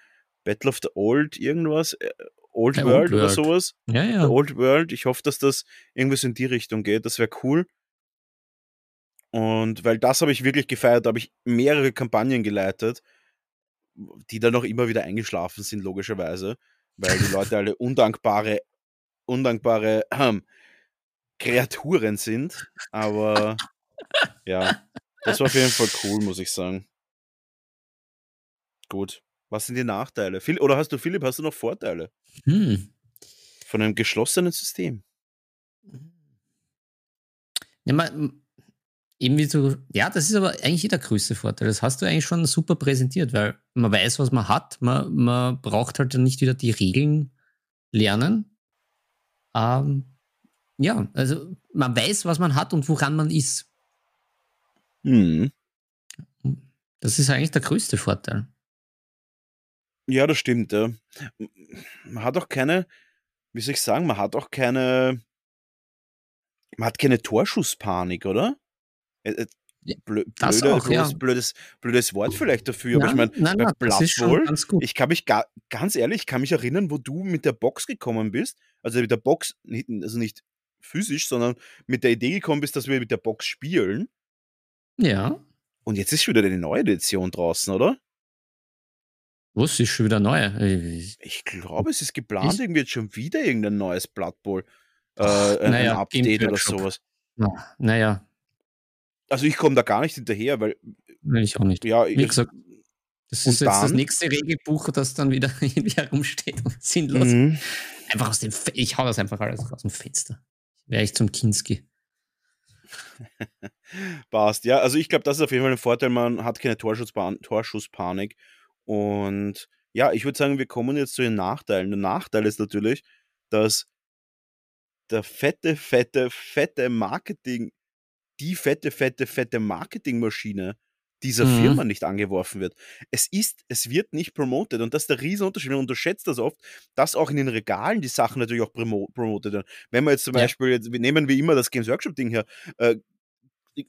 Speaker 1: Battle of the Old, irgendwas, äh, Old
Speaker 2: Der
Speaker 1: World
Speaker 2: Old
Speaker 1: oder
Speaker 2: World.
Speaker 1: sowas.
Speaker 2: Ja, ja.
Speaker 1: The Old World. Ich hoffe, dass das irgendwas in die Richtung geht. Das wäre cool. Und weil das habe ich wirklich gefeiert, da habe ich mehrere Kampagnen geleitet, die dann auch immer wieder eingeschlafen sind, logischerweise, weil die Leute alle undankbare, undankbare ähm, Kreaturen sind. Aber ja, das war auf jeden Fall cool, muss ich sagen. Gut. Was sind die Nachteile? Phil- Oder hast du, Philipp, hast du noch Vorteile
Speaker 2: Hm.
Speaker 1: von einem geschlossenen System?
Speaker 2: Ja, man, eben wie du, ja, das ist aber eigentlich der größte Vorteil. Das hast du eigentlich schon super präsentiert, weil man weiß, was man hat. Man, man braucht halt dann nicht wieder die Regeln lernen. Ähm, ja, also man weiß, was man hat und woran man ist.
Speaker 1: Hm.
Speaker 2: Das ist eigentlich der größte Vorteil.
Speaker 1: Ja, das stimmt. Ja. Man hat auch keine, wie soll ich sagen, man hat auch keine, man hat keine Torschusspanik, oder? Äh, äh, blö-
Speaker 2: das
Speaker 1: blöde-
Speaker 2: auch, ja.
Speaker 1: blödes, blödes, Wort vielleicht dafür, aber ich
Speaker 2: Nein,
Speaker 1: meine,
Speaker 2: nein,
Speaker 1: bei
Speaker 2: nein,
Speaker 1: ich kann mich ga, ganz ehrlich, ich kann mich erinnern, wo du mit der Box gekommen bist, also mit der Box, also nicht physisch, sondern mit der Idee gekommen bist, dass wir mit der Box spielen.
Speaker 2: Ja,
Speaker 1: Und jetzt ist schon wieder eine neue Edition draußen, oder?
Speaker 2: Was ist schon wieder neu? Äh,
Speaker 1: Ich glaube, es ist geplant,
Speaker 2: Ich-
Speaker 1: irgendwie jetzt schon wieder irgendein neues Blood Bowl. Äh, ein,
Speaker 2: naja,
Speaker 1: Update oder sowas.
Speaker 2: na- Naja,
Speaker 1: Also ich komme da gar nicht hinterher, weil,
Speaker 2: will ich auch nicht.
Speaker 1: ja,
Speaker 2: Wie
Speaker 1: ich,
Speaker 2: gesagt, Das ist jetzt das
Speaker 1: dann?
Speaker 2: nächste Regelbuch, das dann wieder irgendwie herumsteht und sinnlos.
Speaker 1: Mhm.
Speaker 2: Einfach aus dem Fe Ich hau das einfach alles aus dem Fenster. Wäre ich zum Kinski.
Speaker 1: Passt, ja. Also ich glaube, das ist auf jeden Fall ein Vorteil. Man hat keine Torschusspa Torschusspanik. Und ja, ich würde sagen, wir kommen jetzt zu den Nachteilen. Der Nachteil ist natürlich, dass der fette, fette, fette Marketing, die fette, fette, fette Marketingmaschine dieser
Speaker 2: Mhm.
Speaker 1: Firma nicht angeworfen wird. Es ist, es wird nicht promoted und das ist der Riesenunterschied. Man unterschätzt das oft, dass auch in den Regalen die Sachen natürlich auch promo promoted werden. Wenn wir jetzt zum
Speaker 2: Ja.
Speaker 1: Beispiel, jetzt, wir nehmen wie immer das Games Workshop Ding her, äh,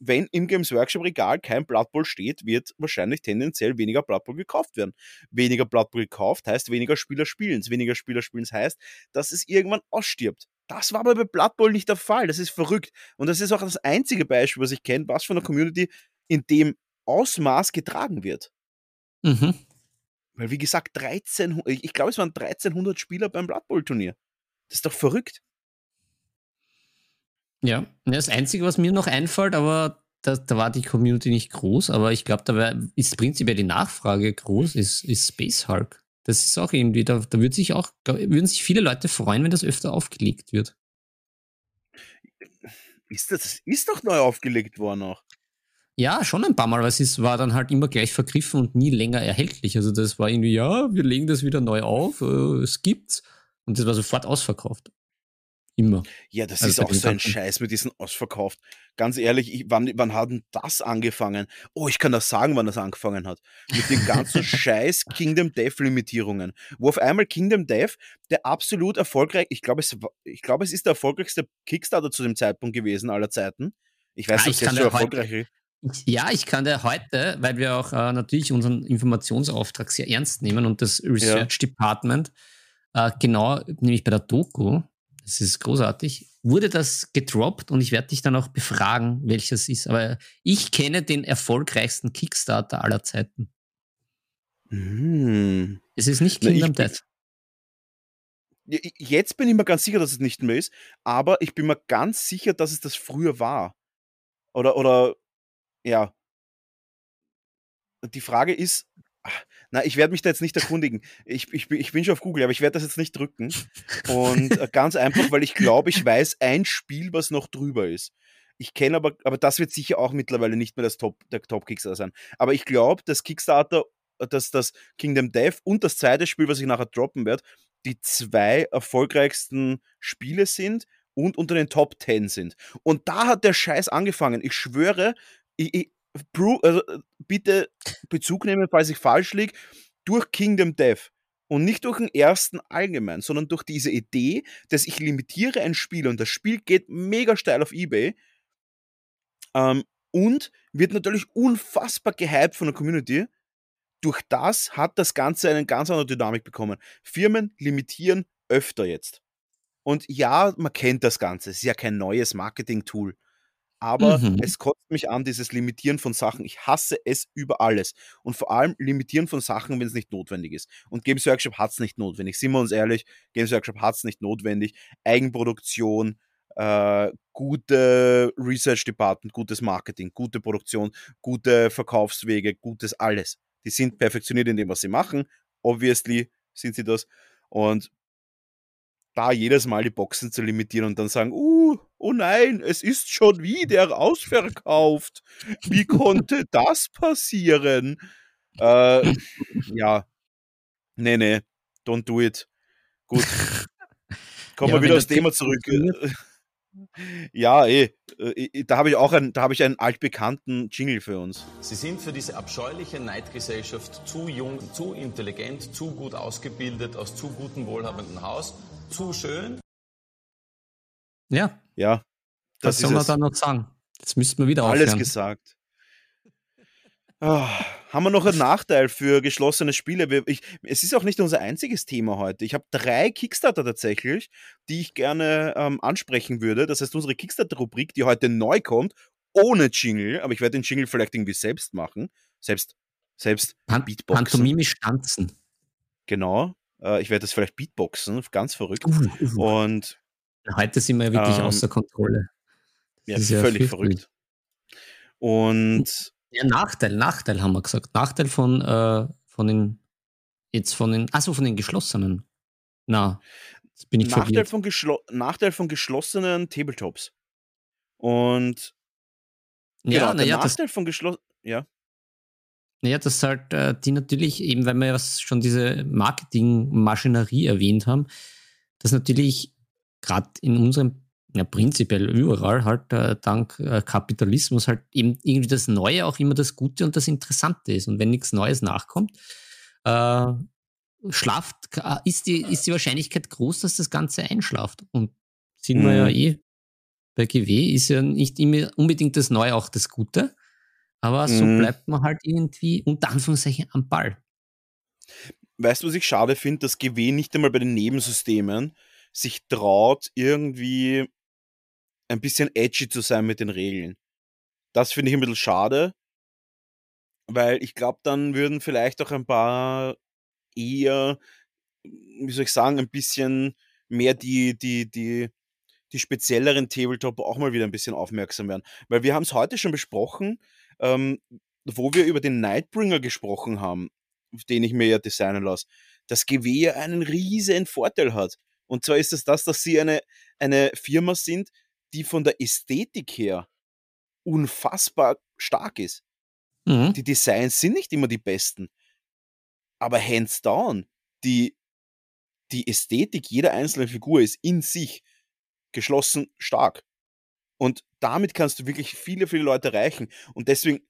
Speaker 1: wenn im Games Workshop Regal kein Blood Bowl steht, wird wahrscheinlich tendenziell weniger Blood Bowl gekauft werden. Weniger Blood Bowl gekauft heißt weniger Spieler spielen. Weniger Spieler spielen heißt, dass es irgendwann ausstirbt. Das war aber bei Blood Bowl nicht der Fall. Das ist verrückt. Und das ist auch das einzige Beispiel, was ich kenne, was von der Community in dem Ausmaß getragen wird.
Speaker 2: Mhm.
Speaker 1: Weil, wie gesagt, 13, ich glaube, es waren 1300 Spieler beim Blood Bowl Turnier. Das ist doch verrückt.
Speaker 2: Ja, Ja, das Einzige, was mir noch einfällt, aber da, da war die Community nicht groß, aber ich glaube, da wär, ist prinzipiell die Nachfrage groß, ist, ist Space Hulk. Das ist auch irgendwie, da, da würde sich auch, würden sich viele Leute freuen, wenn das öfter aufgelegt wird.
Speaker 1: Ist das, ist doch neu aufgelegt worden auch.
Speaker 2: Ja, schon ein paar Mal, aber es ist, war dann halt immer gleich vergriffen und nie länger erhältlich. Also das war irgendwie, ja, wir legen das wieder neu auf, äh, es gibt's. Und das war sofort ausverkauft. Immer.
Speaker 1: Ja, das
Speaker 2: Also
Speaker 1: ist auch so ein Scheiß mit diesen ausverkauft. Ganz ehrlich, ich, wann, wann hat denn das angefangen? Oh, ich kann das sagen, wann das angefangen hat. Mit den ganzen scheiß Kingdom Death Limitierungen. Wo auf einmal Kingdom Death, der absolut erfolgreich, ich glaube, es, ich glaube, es ist der erfolgreichste Kickstarter zu dem Zeitpunkt gewesen aller Zeiten. Ich weiß
Speaker 2: Ah,
Speaker 1: ob es schon
Speaker 2: ja heute-
Speaker 1: erfolgreich
Speaker 2: Ich- Ja, ich kann dir heute, weil wir auch äh, natürlich unseren Informationsauftrag sehr ernst nehmen und das Research Department, äh, genau, nämlich bei der Doku, das ist großartig, wurde das gedroppt und ich werde dich dann auch befragen, welches ist. Aber ich kenne den erfolgreichsten Kickstarter aller Zeiten.
Speaker 1: Hm.
Speaker 2: Es ist nicht
Speaker 1: Na, ich
Speaker 2: Kingdom
Speaker 1: bin-
Speaker 2: Death.
Speaker 1: Jetzt bin ich mir ganz sicher, dass es nicht mehr ist, aber ich bin mir ganz sicher, dass es das früher war. Oder, oder, ja. Die Frage ist, ah, na, ich werde mich da jetzt nicht erkundigen. Ich, ich, bin- ich bin schon auf Google, aber ich werde das jetzt nicht drücken. Und äh, ganz einfach, weil ich glaube, ich weiß ein Spiel, was noch drüber ist. Ich kenne aber, aber das wird sicher auch mittlerweile nicht mehr das Top, der Top-Kickstarter sein. Aber ich glaube, dass Kickstarter, äh, dass das Kingdom Death und das zweite Spiel, was ich nachher droppen werde, die zwei erfolgreichsten Spiele sind und unter den Top 10 sind. Und da hat der Scheiß angefangen. Ich schwöre, ich, ich, Bru, also, äh, bitte Bezug nehmen, falls ich falsch liege, durch Kingdom Death. Und nicht durch den ersten allgemein, sondern durch diese Idee, dass ich limitiere ein Spiel und das Spiel geht mega steil auf Ebay ähm, und wird natürlich unfassbar gehypt von der Community. Durch das hat das Ganze eine ganz andere Dynamik bekommen. Firmen limitieren öfter jetzt. Und ja, man kennt das Ganze. Es ist ja kein neues Marketing-Tool. Aber
Speaker 2: Mhm.
Speaker 1: es kotzt mich an, dieses Limitieren von Sachen. Ich hasse es über alles. Und vor allem Limitieren von Sachen, wenn es nicht notwendig ist. Und Games Workshop hat es nicht notwendig. Sind wir uns ehrlich, Games Workshop hat es nicht notwendig. Eigenproduktion, äh, gute Research Department, gutes Marketing, gute Produktion, gute Verkaufswege, gutes alles. Die sind perfektioniert in dem, was sie machen. Obviously sind sie das. Und da jedes Mal die Boxen zu limitieren und dann sagen, uh, oh nein, es ist schon wieder ausverkauft. Wie konnte das passieren? Äh, ja, nee, nee, don't do it. Gut. Kommen
Speaker 2: Ja,
Speaker 1: wir wieder aufs Thema zurück. Ja, eh. äh, Da habe ich auch einen, da habe ich einen altbekannten Jingle für uns.
Speaker 3: Sie sind für diese abscheuliche Neidgesellschaft zu jung, zu intelligent, zu gut ausgebildet, aus zu gutem, wohlhabenden Haus, zu schön.
Speaker 2: Ja,
Speaker 1: Ja,
Speaker 2: was
Speaker 1: das
Speaker 2: soll
Speaker 1: ist
Speaker 2: man da noch sagen? Jetzt müssten wir wieder
Speaker 1: Alles
Speaker 2: aufhören.
Speaker 1: gesagt. Ah, haben wir noch einen Nachteil für geschlossene Spiele? Wir, ich, es ist auch nicht unser einziges Thema heute. Ich habe drei Kickstarter tatsächlich, die ich gerne ähm, ansprechen würde. Das heißt, unsere Kickstarter-Rubrik, die heute neu kommt, ohne Jingle, aber ich werde den Jingle vielleicht irgendwie selbst machen. Selbst, selbst
Speaker 2: Pan
Speaker 1: Beatboxen.
Speaker 2: Pantomimisch tanzen.
Speaker 1: Genau. Äh, ich werde das vielleicht Beatboxen, ganz verrückt.
Speaker 2: Uh, uh.
Speaker 1: Und
Speaker 2: Heute sind wir ja wirklich
Speaker 1: Ähm,
Speaker 2: außer Kontrolle.
Speaker 1: ja,
Speaker 2: Das ist ja
Speaker 1: völlig verrückt. Und
Speaker 2: Ja, Nachteil, Nachteil haben wir gesagt. Nachteil von, äh, von den, jetzt von den, also von den geschlossenen. Na, bin ich
Speaker 1: Nachteil
Speaker 2: verwirrt.
Speaker 1: von, geschlo Nachteil von geschlossenen Tabletops. Und
Speaker 2: Ja,
Speaker 1: genau, der
Speaker 2: naja, das,
Speaker 1: Nachteil von geschlossenen. Ja.
Speaker 2: naja, das halt, äh, die natürlich, eben weil wir ja schon diese Marketingmaschinerie erwähnt haben, dass natürlich gerade in unserem, ja prinzipiell überall halt äh, dank äh, Kapitalismus halt eben irgendwie das Neue auch immer das Gute und das Interessante ist. Und wenn nichts Neues nachkommt, äh, schlaft, äh, ist die, ist die Wahrscheinlichkeit groß, dass das Ganze einschlaft. Und sind wir ja
Speaker 1: Mhm.
Speaker 2: eh bei GW, ist ja nicht immer unbedingt das Neue auch das Gute. Aber so
Speaker 1: Mhm.
Speaker 2: bleibt man halt irgendwie unter Anführungszeichen am Ball.
Speaker 1: Weißt du, was ich schade finde, dass GW nicht einmal bei den Nebensystemen sich traut, irgendwie ein bisschen edgy zu sein mit den Regeln. Das finde ich ein bisschen schade, weil ich glaube, dann würden vielleicht auch ein paar eher, wie soll ich sagen, ein bisschen mehr die, die, die, die spezielleren Tabletop auch mal wieder ein bisschen aufmerksam werden. Weil wir haben es heute schon besprochen, ähm, wo wir über den Nightbringer gesprochen haben, den ich mir ja designen lasse, dass GW einen riesen Vorteil hat. Und zwar ist es das, dass sie eine, eine Firma sind, die von der Ästhetik her unfassbar stark ist.
Speaker 2: Mhm.
Speaker 1: Die Designs sind nicht immer die besten. Aber hands down, die, die Ästhetik jeder einzelnen Figur ist in sich geschlossen stark. Und damit kannst du wirklich viele, viele Leute erreichen. Und deswegen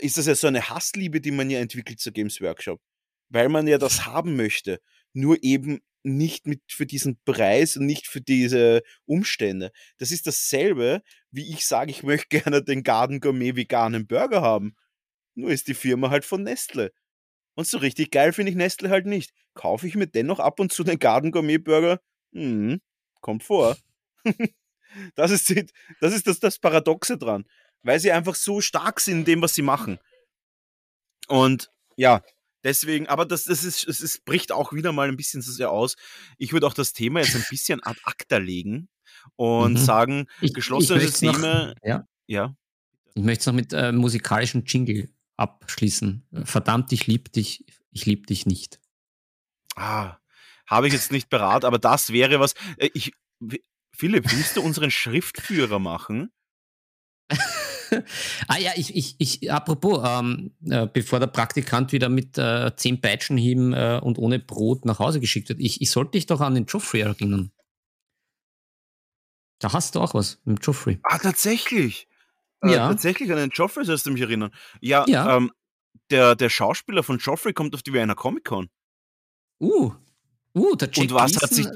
Speaker 1: ist das ja so eine Hassliebe, die man ja entwickelt zur Games Workshop. Weil man ja das haben möchte. Nur eben nicht mit für diesen Preis und nicht für diese Umstände. Das ist dasselbe, wie ich sage, ich möchte gerne den Garden Gourmet veganen Burger haben. Nur ist die Firma halt von Nestle. Und so richtig geil finde ich Nestle halt nicht. Kaufe ich mir dennoch ab und zu den Garden Gourmet Burger? Hm, kommt vor. das ist, das, ist das, das Paradoxe dran. Weil sie einfach so stark sind in dem, was sie machen. Und ja, deswegen, aber das, das ist, es ist, bricht auch wieder mal ein bisschen so sehr aus. Ich würde auch das Thema jetzt ein bisschen ad acta legen und
Speaker 2: Mhm.
Speaker 1: sagen,
Speaker 2: Ich-
Speaker 1: geschlossene
Speaker 2: ich möcht's noch-
Speaker 1: Systeme,
Speaker 2: ja.
Speaker 1: ja,
Speaker 2: Ich möchte es noch mit äh, musikalischen Jingle abschließen. Verdammt, ich lieb dich, ich lieb dich nicht.
Speaker 1: Ah, habe ich jetzt nicht parat, aber das wäre was. Äh, Ich, Philipp, willst du unseren Schriftführer machen?
Speaker 2: ah ja, ich, ich, ich apropos, ähm, äh, bevor der Praktikant wieder mit äh, zehn Peitschenhieben äh, und ohne Brot nach Hause geschickt wird, ich, ich sollte dich doch an den Joffrey erinnern. Da hast du auch was mit Joffrey.
Speaker 1: Ah, tatsächlich. Äh,
Speaker 2: Ja.
Speaker 1: Tatsächlich an den Joffrey sollst du mich erinnern. Ja,
Speaker 2: Ja.
Speaker 1: Ähm, der, der Schauspieler von Joffrey kommt auf die Wiener Comic-Con.
Speaker 2: Uh, uh, der Jack
Speaker 1: Und was hat sich.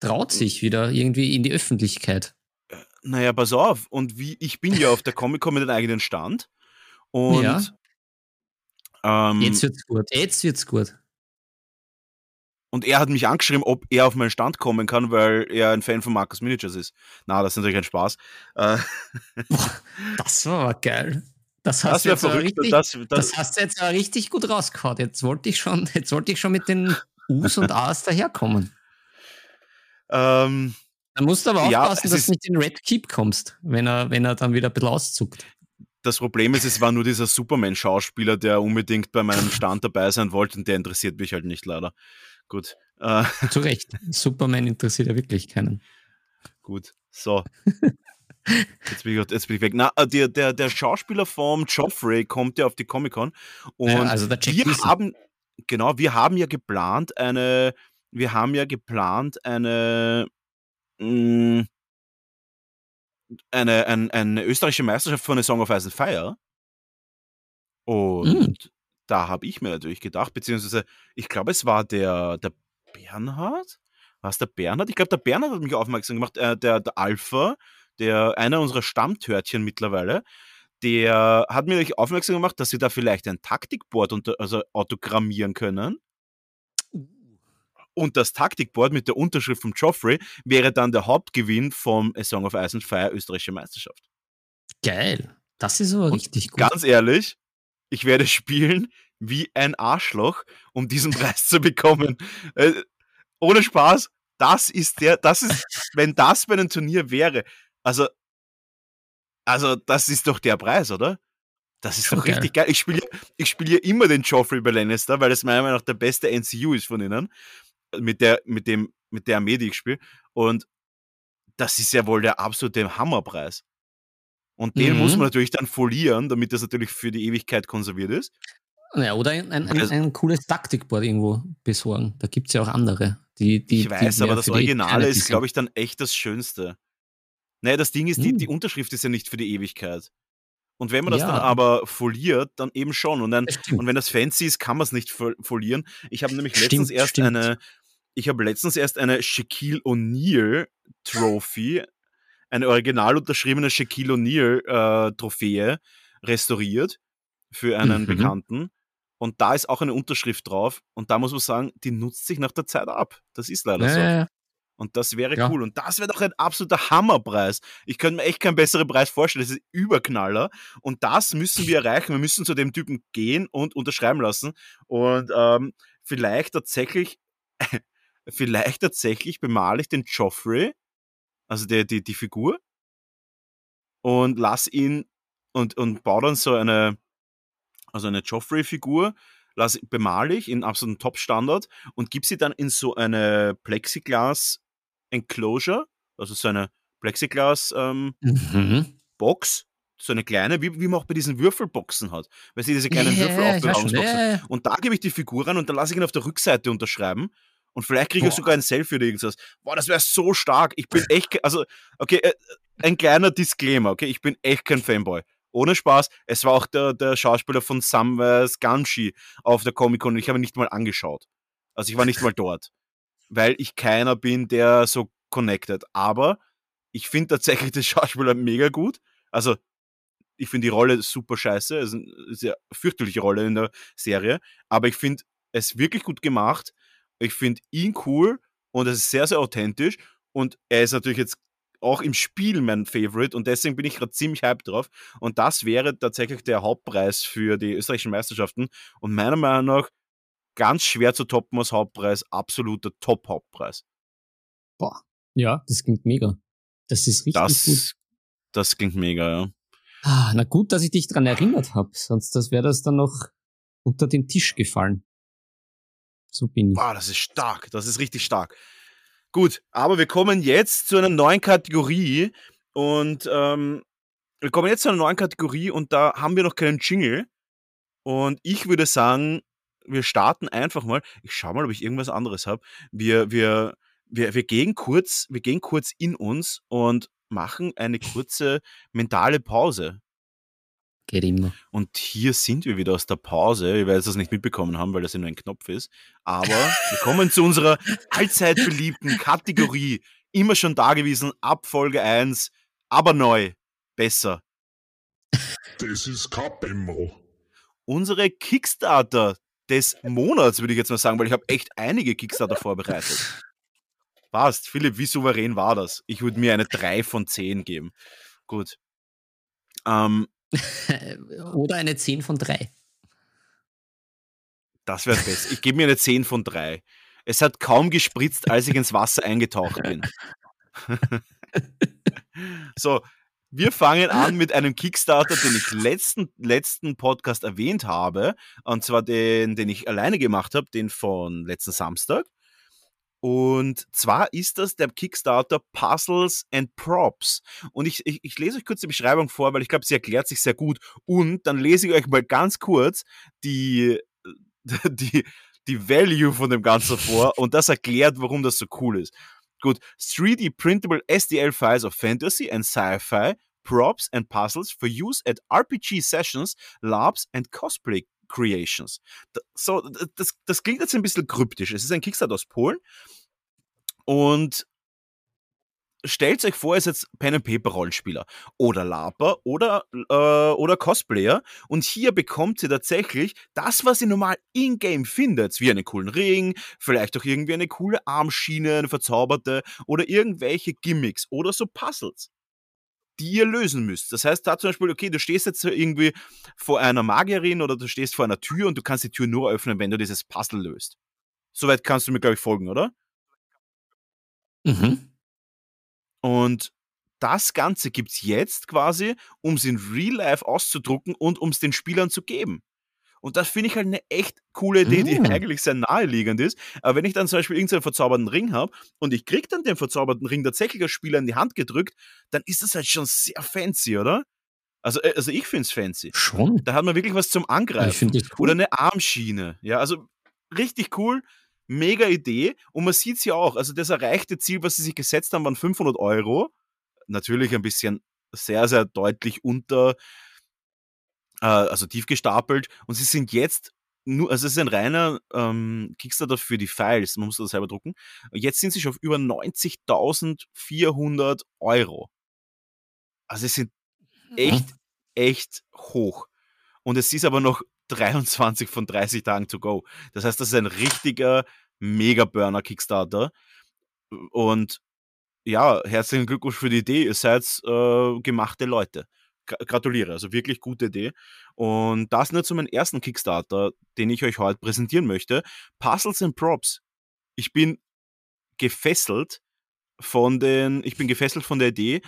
Speaker 2: Traut sich wieder irgendwie in die Öffentlichkeit.
Speaker 1: Naja, pass auf. Und wie, ich bin ja auf der Comic-Con mit einem eigenen Stand. Und
Speaker 2: Ja.
Speaker 1: ähm,
Speaker 2: Jetzt wird's gut. Jetzt wird's gut.
Speaker 1: Und er hat mich angeschrieben, ob er auf meinen Stand kommen kann, weil er ein Fan von Marcus Miniatures ist. Na, das ist natürlich ein Spaß. Äh,
Speaker 2: Das war aber geil. Das hast
Speaker 1: das
Speaker 2: jetzt
Speaker 1: verrückt.
Speaker 2: richtig,
Speaker 1: Das,
Speaker 2: das,
Speaker 1: das,
Speaker 2: hast du jetzt aber richtig gut rausgehauen. Jetzt wollte ich schon, jetzt wollte ich schon mit den U's und A's daherkommen.
Speaker 1: ähm,
Speaker 2: Da musst du aber
Speaker 1: Ja,
Speaker 2: aufpassen,
Speaker 1: es
Speaker 2: dass du nicht in Red Keep kommst, wenn er, wenn er dann wieder ein bisschen auszuckt.
Speaker 1: das Problem ist, es war nur dieser Superman-Schauspieler, der unbedingt bei meinem Stand dabei sein wollte und der interessiert mich halt nicht leider. Gut. Äh,
Speaker 2: Zu Recht. Superman interessiert ja wirklich keinen.
Speaker 1: gut. So. Jetzt bin, ich, jetzt bin ich weg. Na, äh, der, der, der Schauspieler vom Joffrey kommt ja auf die Comic-Con. Und
Speaker 2: Ja, also
Speaker 1: wir haben, genau, wir haben ja geplant eine, wir haben ja geplant eine, mh, eine, ein, eine österreichische Meisterschaft von A Song of Ice and Fire. Und
Speaker 2: Mm.
Speaker 1: da habe ich mir natürlich gedacht, beziehungsweise ich glaube, es war der, der Bernhard. War es der Bernhard? Ich glaube, der Bernhard hat mich aufmerksam gemacht, äh, der, der Alpha, der einer unserer Stammtörtchen mittlerweile, der hat mir aufmerksam gemacht, dass wir da vielleicht ein Taktikboard unter, also autogrammieren können. Und das Taktikboard mit der Unterschrift von Joffrey wäre dann der Hauptgewinn vom A Song of Ice and Fire österreichische Meisterschaft.
Speaker 2: Geil. Das ist aber richtig gut.
Speaker 1: Ganz ehrlich, ich werde spielen wie ein Arschloch, um diesen Preis zu bekommen. Äh, ohne Spaß, das ist der, das ist, wenn das bei einem Turnier wäre, also, also das ist doch der Preis, oder? Das ist
Speaker 2: Schon
Speaker 1: doch
Speaker 2: geil.
Speaker 1: richtig geil. Ich spiele ich spiele ja immer den Joffrey bei Lannister, weil das meiner Meinung nach der beste NCU ist von ihnen. Mit der, mit dem, mit der Armee, die ich spiele. Und das ist ja wohl der absolute Hammerpreis. Und den
Speaker 2: Mhm.
Speaker 1: muss man natürlich dann folieren, damit das natürlich für die Ewigkeit konserviert ist.
Speaker 2: Ja, oder ein, ein, ein,
Speaker 1: Also-
Speaker 2: ein cooles Taktikboard irgendwo besorgen. Da gibt es ja auch andere. Die, die,
Speaker 1: ich weiß,
Speaker 2: die
Speaker 1: aber das
Speaker 2: die
Speaker 1: Originale ist, glaube ich, dann echt das Schönste. Naja, das Ding ist, die,
Speaker 2: Hm.
Speaker 1: die Unterschrift ist ja nicht für die Ewigkeit. Und wenn man das
Speaker 2: Ja.
Speaker 1: dann aber foliert, dann eben schon. Und, dann,
Speaker 2: stimmt.
Speaker 1: und wenn das fancy ist, kann man es nicht fol- folieren. Ich habe nämlich
Speaker 2: Stimmt,
Speaker 1: letztens erst
Speaker 2: stimmt.
Speaker 1: eine, ich habe letztens erst eine Shaquille O'Neal Trophy, eine original unterschriebene Shaquille O'Neal äh, Trophäe restauriert für einen
Speaker 2: Mhm.
Speaker 1: Bekannten. Und da ist auch eine Unterschrift drauf. Und da muss man sagen, die nutzt sich nach der Zeit ab. Das ist leider
Speaker 2: Ja,
Speaker 1: so.
Speaker 2: ja, ja.
Speaker 1: Und das wäre cool. Und das wäre doch ein absoluter Hammerpreis. Ich könnte mir echt keinen besseren Preis vorstellen. Das ist Überknaller. Und das müssen wir erreichen. Wir müssen zu dem Typen gehen und unterschreiben lassen. Und ähm, vielleicht tatsächlich, vielleicht tatsächlich bemale ich den Joffrey, also die, die, die Figur, und lass ihn und, und baue dann so eine, also eine Joffrey-Figur, lass, bemale ich in absoluten Top-Standard und gib sie dann in so eine Plexiglas-Enclosure, also so eine Plexiglas-Box,
Speaker 2: Mhm.
Speaker 1: so eine kleine, wie, wie man auch bei diesen Würfelboxen hat. Weil sie diese kleinen
Speaker 2: weiß schon.
Speaker 1: Würfelaufbewahrungsboxen.
Speaker 2: Ja.
Speaker 1: Und da gebe ich die Figur rein und dann lasse ich ihn auf der Rückseite unterschreiben. Und vielleicht kriege ich
Speaker 2: Boah.
Speaker 1: sogar ein Selfie oder irgendwas. Boah, das wäre so stark. Ich bin echt, also, okay, äh, ein kleiner Disclaimer, okay? Ich bin echt kein Fanboy. Ohne Spaß. Es war auch der, der Schauspieler von Samwise Gamgee auf der Comic-Con und ich habe ihn nicht mal angeschaut. Also ich war nicht mal dort. Weil ich keiner bin, der so connected. Aber ich finde tatsächlich den Schauspieler mega gut. Also, ich finde die Rolle super scheiße. Es ist eine sehr fürchterliche Rolle in der Serie. Aber ich finde es wirklich gut gemacht. Ich finde ihn cool und es ist sehr, sehr authentisch. Und er ist natürlich jetzt auch im Spiel mein Favorite und deswegen bin ich gerade ziemlich hyped drauf. Und das wäre tatsächlich der Hauptpreis für die österreichischen Meisterschaften. Und meiner Meinung nach ganz schwer zu toppen als Hauptpreis, absoluter Top-Hauptpreis.
Speaker 2: Boah. Ja, das klingt mega. Das ist richtig gut.
Speaker 1: Das, das klingt mega, ja.
Speaker 2: Ah, na gut, dass ich dich dran erinnert habe, sonst das wäre das dann noch unter den Tisch gefallen. So bin ich.
Speaker 1: Wow, das ist stark. Das ist richtig stark. Gut, aber wir kommen jetzt zu einer neuen Kategorie und ähm, wir kommen jetzt zu einer neuen Kategorie und da haben wir noch keinen Jingle. Und ich würde sagen, wir starten einfach mal. Ich schau mal, ob ich irgendwas anderes habe. Wir, wir, wir, wir gehen kurz, wir gehen kurz in uns und machen eine kurze mentale Pause.
Speaker 2: Geht immer.
Speaker 1: Und hier sind wir wieder aus der Pause. Ich werde das nicht mitbekommen haben, weil das ja nur ein Knopf ist. Aber wir kommen zu unserer allzeit beliebten Kategorie. Immer schon da gewesen, ab Folge 1, aber neu, besser.
Speaker 4: Das ist Bemmo.
Speaker 1: Unsere Kickstarter des Monats, würde ich jetzt mal sagen, weil ich habe echt einige Kickstarter vorbereitet. Passt. Philipp, wie souverän war das? Ich würde mir eine 3 von 10 geben. Gut. Ähm,
Speaker 2: Oder eine 10 von 3.
Speaker 1: Das wäre besser. Ich gebe mir eine 10 von 3. Es hat kaum gespritzt, als ich ins Wasser eingetaucht bin. so, Wir fangen an mit einem Kickstarter, den ich letzten, letzten Podcast erwähnt habe. Und zwar den, den ich alleine gemacht habe, den von letzten Samstag. Und zwar ist das der Kickstarter Puzzles and Props. Und ich, ich, ich lese euch kurz die Beschreibung vor, weil ich glaube, sie erklärt sich sehr gut. Und dann lese ich euch mal ganz kurz die, die, die Value von dem Ganzen vor. Und das erklärt, warum das so cool ist. Gut, 3D printable STL files of fantasy and sci-fi, props and puzzles for use at RPG sessions, labs and cosplay creations. So, das, das klingt jetzt ein bisschen kryptisch. Es ist ein Kickstarter aus Polen und stellt euch vor, ihr seid Pen and Paper Rollenspieler oder Laper oder äh, oder Cosplayer und hier bekommt ihr tatsächlich das, was ihr normal in-game findet, wie einen coolen Ring, vielleicht auch irgendwie eine coole Armschiene, eine verzauberte oder irgendwelche Gimmicks oder so Puzzles die ihr lösen müsst. Das heißt, da zum Beispiel, okay, du stehst jetzt irgendwie vor einer Magierin oder du stehst vor einer Tür und du kannst die Tür nur öffnen, wenn du dieses Puzzle löst. Soweit kannst du mir, glaube ich, folgen, oder?
Speaker 2: Mhm.
Speaker 1: Und das Ganze gibt es jetzt quasi, um es in Real Life auszudrucken und um es den Spielern zu geben. Und das finde ich halt eine echt coole Idee, die
Speaker 2: Mm.
Speaker 1: eigentlich sehr naheliegend ist. Aber wenn ich dann zum Beispiel irgendeinen verzauberten Ring habe und ich krieg dann den verzauberten Ring tatsächlich als Spieler in die Hand gedrückt, dann ist das halt schon sehr fancy, oder? Also, äh, also ich finde es fancy.
Speaker 2: Schon.
Speaker 1: Da hat man wirklich was zum Angreifen.
Speaker 2: Ich cool.
Speaker 1: Oder eine Armschiene. Ja, also richtig cool. Mega Idee. Und man sieht es ja auch. Also das erreichte Ziel, was sie sich gesetzt haben, waren 500 Euro. Natürlich ein bisschen sehr, sehr deutlich unter, äh, also tief gestapelt. Und sie sind jetzt nur, also es ist ein reiner ähm, Kickstarter für die Files. Man muss das selber drucken. Jetzt sind sie schon auf über 90.400 Euro. Also es sind echt, echt hoch. Und es ist aber noch 23 von 30 Tagen to go. Das heißt, das ist ein richtiger Mega-Burner-Kickstarter. Und ja, herzlichen Glückwunsch für die Idee. Ihr seid äh, gemachte Leute. Gra- Gratuliere, also wirklich gute Idee. Und das nur zu meinem ersten Kickstarter, den ich euch heute präsentieren möchte. Puzzles and Props. Ich bin gefesselt von den, ich bin gefesselt von der Idee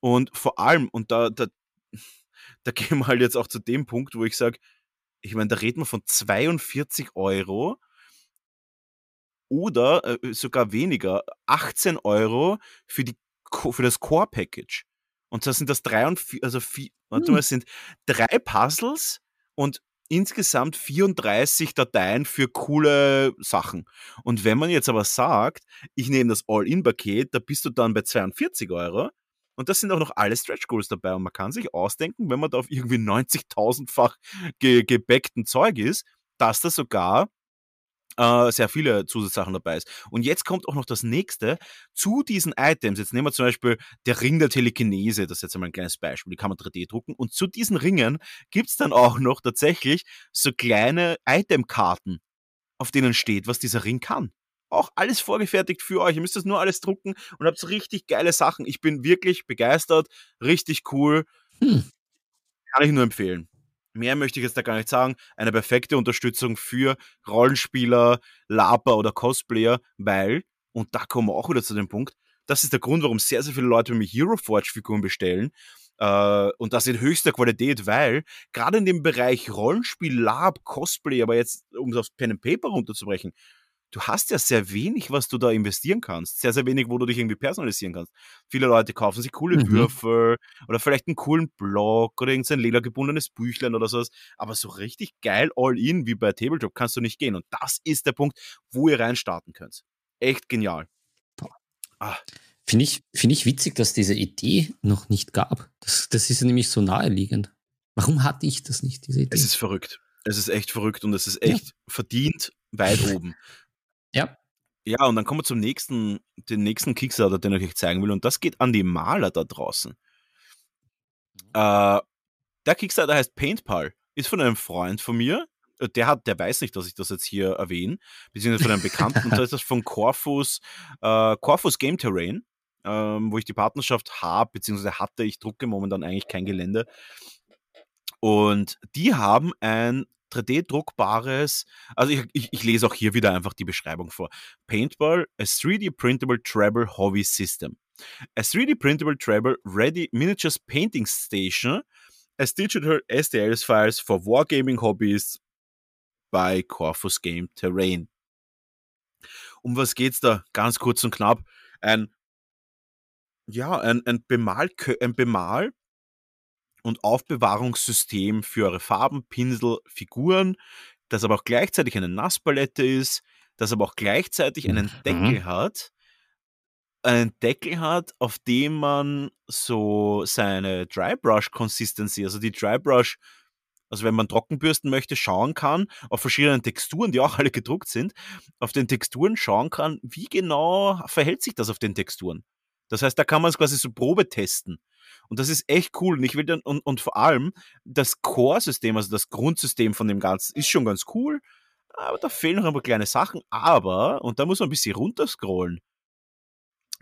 Speaker 1: und vor allem, und da, da, da gehen wir halt jetzt auch zu dem Punkt, wo ich sage, ich meine, da reden wir von 42 Euro oder äh, sogar weniger, 18 Euro für, die, für das Core-Package. Und zwar sind das drei und vier, also vier, warte mal, es sind drei Puzzles und insgesamt 34 Dateien für coole Sachen. Und wenn man jetzt aber sagt, ich nehme das All-In-Paket, da bist du dann bei 42 Euro. Und das sind auch noch alle Stretch Goals dabei. Und man kann sich ausdenken, wenn man da auf irgendwie 90.000-fach ge gebäckten Zeug ist, dass da sogar äh, sehr viele Zusatzsachen dabei ist. Und jetzt kommt auch noch das nächste. Zu diesen Items, jetzt nehmen wir zum Beispiel der Ring der Telekinese, das ist jetzt einmal ein kleines Beispiel, die kann man 3D drucken. Und zu diesen Ringen gibt's dann auch noch tatsächlich so kleine Itemkarten, auf denen steht, was dieser Ring kann. Auch alles vorgefertigt für euch. Ihr müsst das nur alles drucken und habt so richtig geile Sachen. Ich bin wirklich begeistert, richtig cool.
Speaker 2: Hm.
Speaker 1: Kann ich nur empfehlen. Mehr möchte ich jetzt da gar nicht sagen. Eine perfekte Unterstützung für Rollenspieler, Laper oder Cosplayer, weil, und da kommen wir auch wieder zu dem Punkt, das ist der Grund, warum sehr, sehr viele Leute mir Hero Forge Figuren bestellen. Äh, und das in höchster Qualität, weil gerade in dem Bereich Rollenspiel, Lab, Cosplay, aber jetzt, um es aufs Pen and Paper runterzubrechen, du hast ja sehr wenig, was du da investieren kannst. Sehr, sehr wenig, wo du dich irgendwie personalisieren kannst. Viele Leute kaufen sich coole
Speaker 2: Mhm.
Speaker 1: Würfel oder vielleicht einen coolen Blog oder irgendein ledergebundenes Büchlein oder sowas. Aber so richtig geil all-in wie bei Tabletop kannst du nicht gehen. Und das ist der Punkt, wo ihr reinstarten könnt. Echt genial. Ah,
Speaker 2: Finde ich, finde ich witzig, dass diese Idee noch nicht gab. Das, das ist ja nämlich so naheliegend. Warum hatte ich das nicht, diese Idee?
Speaker 1: es ist verrückt. Es ist echt verrückt und es ist
Speaker 2: Ja.
Speaker 1: echt verdient weit oben.
Speaker 2: Ja.
Speaker 1: Ja, und dann kommen wir zum nächsten, den nächsten Kickstarter, den ich euch zeigen will. Und das geht an die Maler da draußen. Äh, der Kickstarter heißt Paintpal, ist von einem Freund von mir. Äh, Der hat, der weiß nicht, dass ich das jetzt hier erwähne, beziehungsweise von einem Bekannten. und das ist das von Corfus, äh, Corfus Game Terrain, ähm, wo ich die Partnerschaft habe, beziehungsweise hatte. Ich drucke momentan eigentlich kein Gelände. Und die haben ein 3D-druckbares, also ich, ich, ich lese auch hier wieder einfach die Beschreibung vor. Paintball, a 3D printable travel hobby system. A 3D printable travel ready miniatures painting station as digital STLs files for wargaming hobbies by Corvus Game Terrain. Um was geht's da? Ganz kurz und knapp. Ein, ja, ein, ein, Bemal, ein Bemal- und Aufbewahrungssystem für eure Farben, Pinsel, Figuren, das aber auch gleichzeitig eine Nasspalette ist, das aber auch gleichzeitig einen
Speaker 2: Mhm.
Speaker 1: Deckel hat, einen Deckel hat, auf dem man so seine Drybrush Consistency, also die Drybrush, also wenn man Trockenbürsten möchte, schauen kann, auf verschiedenen Texturen, die auch alle gedruckt sind, auf den Texturen schauen kann, wie genau verhält sich das auf den Texturen. Das heißt, da kann man es quasi so Probe testen. Und das ist echt cool. Und ich will dann, und, und vor allem, das Core-System, also das Grundsystem von dem Ganzen, ist schon ganz cool. Aber da fehlen noch ein paar kleine Sachen. Aber, und da muss man ein bisschen runterscrollen.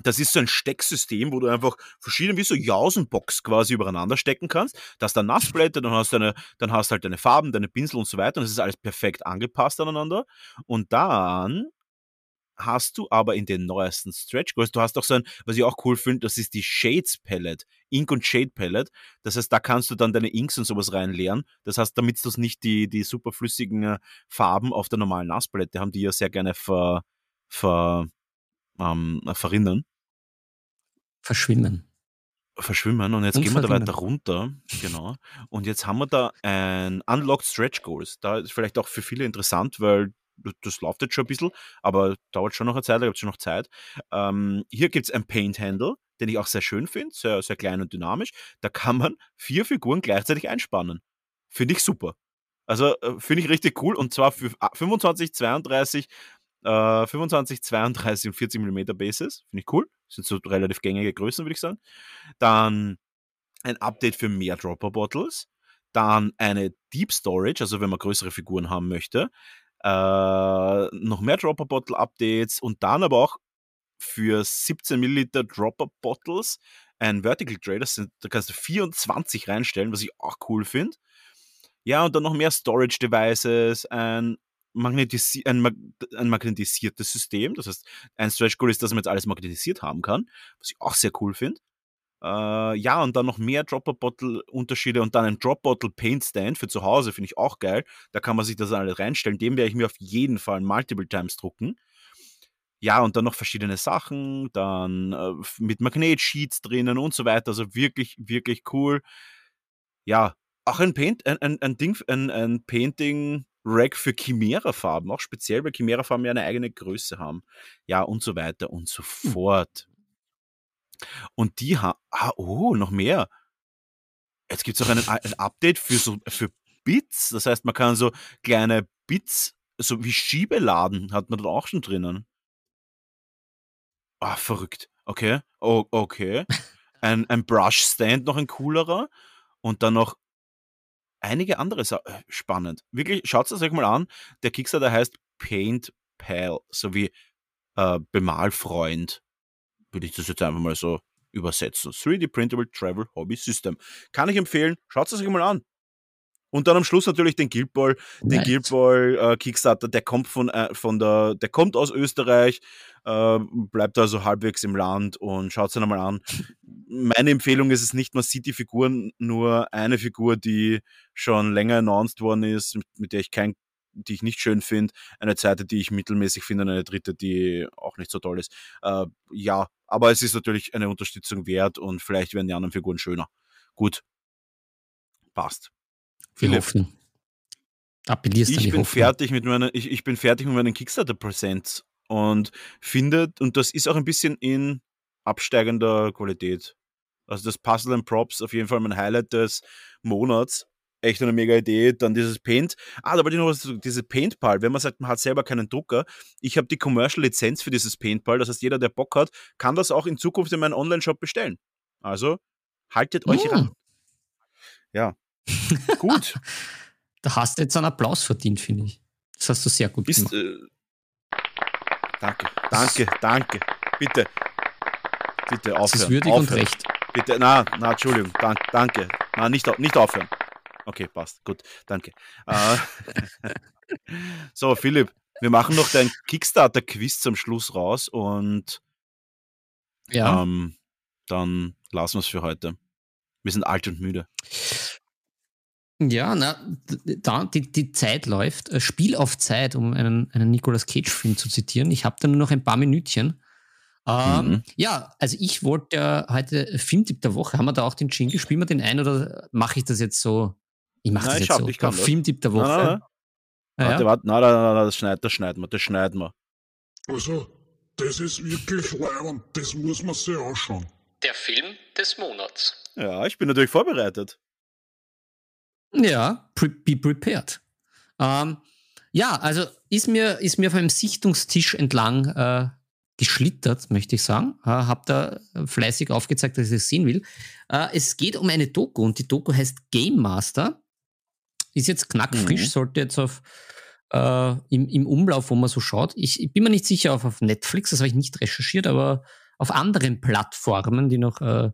Speaker 1: Das ist so ein Stecksystem, wo du einfach verschiedene, wie so Jausenbox quasi übereinander stecken kannst. Da du eine Nassblätter, dann hast du eine, dann hast halt deine Farben, deine Pinsel und so weiter. Und es ist alles perfekt angepasst aneinander. Und dann hast du aber in den neuesten Stretch Goals, du hast auch so ein, was ich auch cool finde, das ist die Shades Palette, Ink und Shade Palette. Das heißt, da kannst du dann deine Inks und sowas reinleeren. Das heißt, damit du nicht die, die superflüssigen äh, Farben auf der normalen Nasspalette haben, die ja sehr gerne ver, ver, ähm, verrinnen,
Speaker 2: Verschwimmen.
Speaker 1: verschwimmen. Und jetzt
Speaker 2: Und
Speaker 1: gehen wir da weiter runter. Genau. Und jetzt haben wir da ein Unlocked Stretch Goals. Da ist vielleicht auch für viele interessant, weil das- das läuft jetzt schon ein bisschen, aber dauert schon noch eine Zeit, da gibt es schon noch Zeit. Ähm, hier gibt es ein Paint Handle, den ich auch sehr schön finde, sehr, sehr klein und dynamisch. Da kann man vier Figuren gleichzeitig einspannen. Finde ich super. Also äh, finde ich richtig cool und zwar für ah, 25, 32, äh, 25, 32 und 40 mm Bases. Finde ich cool. Sind so relativ gängige Größen, würde ich sagen. Dann ein Update für mehr Dropper Bottles. Dann eine Deep Storage, also wenn man größere Figuren haben möchte. Äh, noch mehr Dropper Bottle Updates und dann aber auch für 17 Milliliter Dropper Bottles ein Vertical sind, da kannst du 24 reinstellen, was ich auch cool finde. Ja, und dann noch mehr Storage Devices, ein, magnetisi ein, mag ein magnetisiertes System. Das heißt, ein Stretch Goal ist, dass man jetzt alles magnetisiert haben kann, was ich auch sehr cool finde. Äh, ja, und dann noch mehr Dropper-Bottle-Unterschiede und dann ein Drop-Bottle-Paint-Stand für zu Hause, finde ich auch geil. Da kann man sich das alles reinstellen. Den werde ich mir auf jeden Fall multiple times drucken. Ja, und dann noch verschiedene Sachen, dann äh, mit Magnetsheets drinnen und so weiter. Also wirklich, wirklich cool. Ja, auch ein Paint, ein, ein, ein Ding, ein, ein Painting-Rack für Chimera-Farben, auch speziell, weil Chimera-Farben ja eine eigene Größe haben. Ja, und so weiter und so fort. Und die haben, ah, oh, noch mehr. Jetzt gibt es auch einen, ein Update für so, für Bits. Das heißt, man kann so kleine Bits, so wie Schiebeladen hat man da auch schon drinnen. Ah, verrückt. Okay, oh, okay. Ein, ein Brush-Stand, noch ein coolerer. Und dann noch einige andere Sachen. Spannend. Wirklich, schaut es euch mal an. Der Kickstarter heißt Paint Pal, sowie äh, Bemalfreund. Würde ich das jetzt einfach mal so übersetzen. 3D Printable Travel Hobby System. Kann ich empfehlen. Schaut es euch mal an. Und dann am Schluss natürlich den Guild Ball, den
Speaker 2: Nice.
Speaker 1: Guild Ball äh, Kickstarter, der kommt von, äh, von der, der kommt aus Österreich, äh, bleibt also halbwegs im Land und schaut es einmal an. Meine Empfehlung ist es nicht, man sieht die Figuren, nur eine Figur, die schon länger announced worden ist, mit, mit der ich kein, die ich nicht schön finde, eine zweite, die ich mittelmäßig finde, und eine dritte, die auch nicht so toll ist. Äh, ja, aber es ist natürlich eine Unterstützung wert und vielleicht werden die anderen Figuren schöner. Gut. Passt.
Speaker 2: Die
Speaker 1: Philipp,
Speaker 2: Hoffnung. Appellierst
Speaker 1: ich bin
Speaker 2: Hoffnung.
Speaker 1: fertig mit meinen, ich, ich bin fertig mit meinen Kickstarter-Präsents und finde, und das ist auch ein bisschen in absteigender Qualität. Also das Puzzle and Props auf jeden Fall mein Highlight des Monats. Echt eine mega Idee. Dann dieses Paint. Ah, da wollte ich noch was sagen. Diese Paintball. Wenn man sagt, man hat selber keinen Drucker. Ich habe die Commercial-Lizenz für dieses Paintball. Das heißt, jeder, der Bock hat, kann das auch in Zukunft in meinen Online-Shop bestellen. Also, haltet euch
Speaker 2: Mm.
Speaker 1: ran. Ja. Gut.
Speaker 2: Da hast du jetzt einen Applaus verdient, finde ich. Das hast du sehr gut
Speaker 1: Bist,
Speaker 2: gemacht.
Speaker 1: äh, danke, danke, danke. Bitte. Bitte aufhören.
Speaker 2: Das ist würdig und
Speaker 1: aufhören.
Speaker 2: recht.
Speaker 1: Bitte, na, na, Entschuldigung, dank, danke. Na, nicht, nicht aufhören. Okay, passt. Gut, danke. Äh, so, Philipp, wir machen noch dein Kickstarter-Quiz zum Schluss raus und
Speaker 2: Ja,
Speaker 1: ähm, dann lassen wir es für heute. Wir sind alt und müde.
Speaker 2: Ja, na, da, die, die Zeit läuft. Äh, Spiel auf Zeit, um einen, einen Nicolas Cage-Film zu zitieren. Ich habe da nur noch ein paar Minütchen. Ähm,
Speaker 1: Mhm.
Speaker 2: Ja, also ich wollte ja heute Filmtipp der Woche. Haben wir da auch den Jingle? Spielen wir den ein oder mache ich das jetzt so? Ich mache das jetzt
Speaker 1: schau,
Speaker 2: so.
Speaker 1: ich kann das.
Speaker 2: Filmtipp der Woche.
Speaker 1: Nein, nein, nein.
Speaker 2: Ah, ja?
Speaker 1: Warte, warte, nein, nein, nein, nein, das schneiden, das schneiden wir, das schneiden wir.
Speaker 4: Also, das ist wirklich leibend, das muss man sich anschauen.
Speaker 2: Der Film des Monats.
Speaker 1: Ja, ich bin natürlich vorbereitet.
Speaker 2: Ja, pre be prepared. Ähm, ja, also ist mir, ist mir auf einem Sichtungstisch entlang äh, geschlittert, möchte ich sagen. Äh, hab da fleißig aufgezeigt, dass ich es sehen will. Äh, es geht um eine Doku und die Doku heißt Game Master. Ist jetzt knackfrisch,
Speaker 1: Mhm.
Speaker 2: sollte jetzt auf äh, im, im Umlauf, wo man so schaut. Ich, ich bin mir nicht sicher auf, auf Netflix, das habe ich nicht recherchiert, aber auf anderen Plattformen, die noch äh,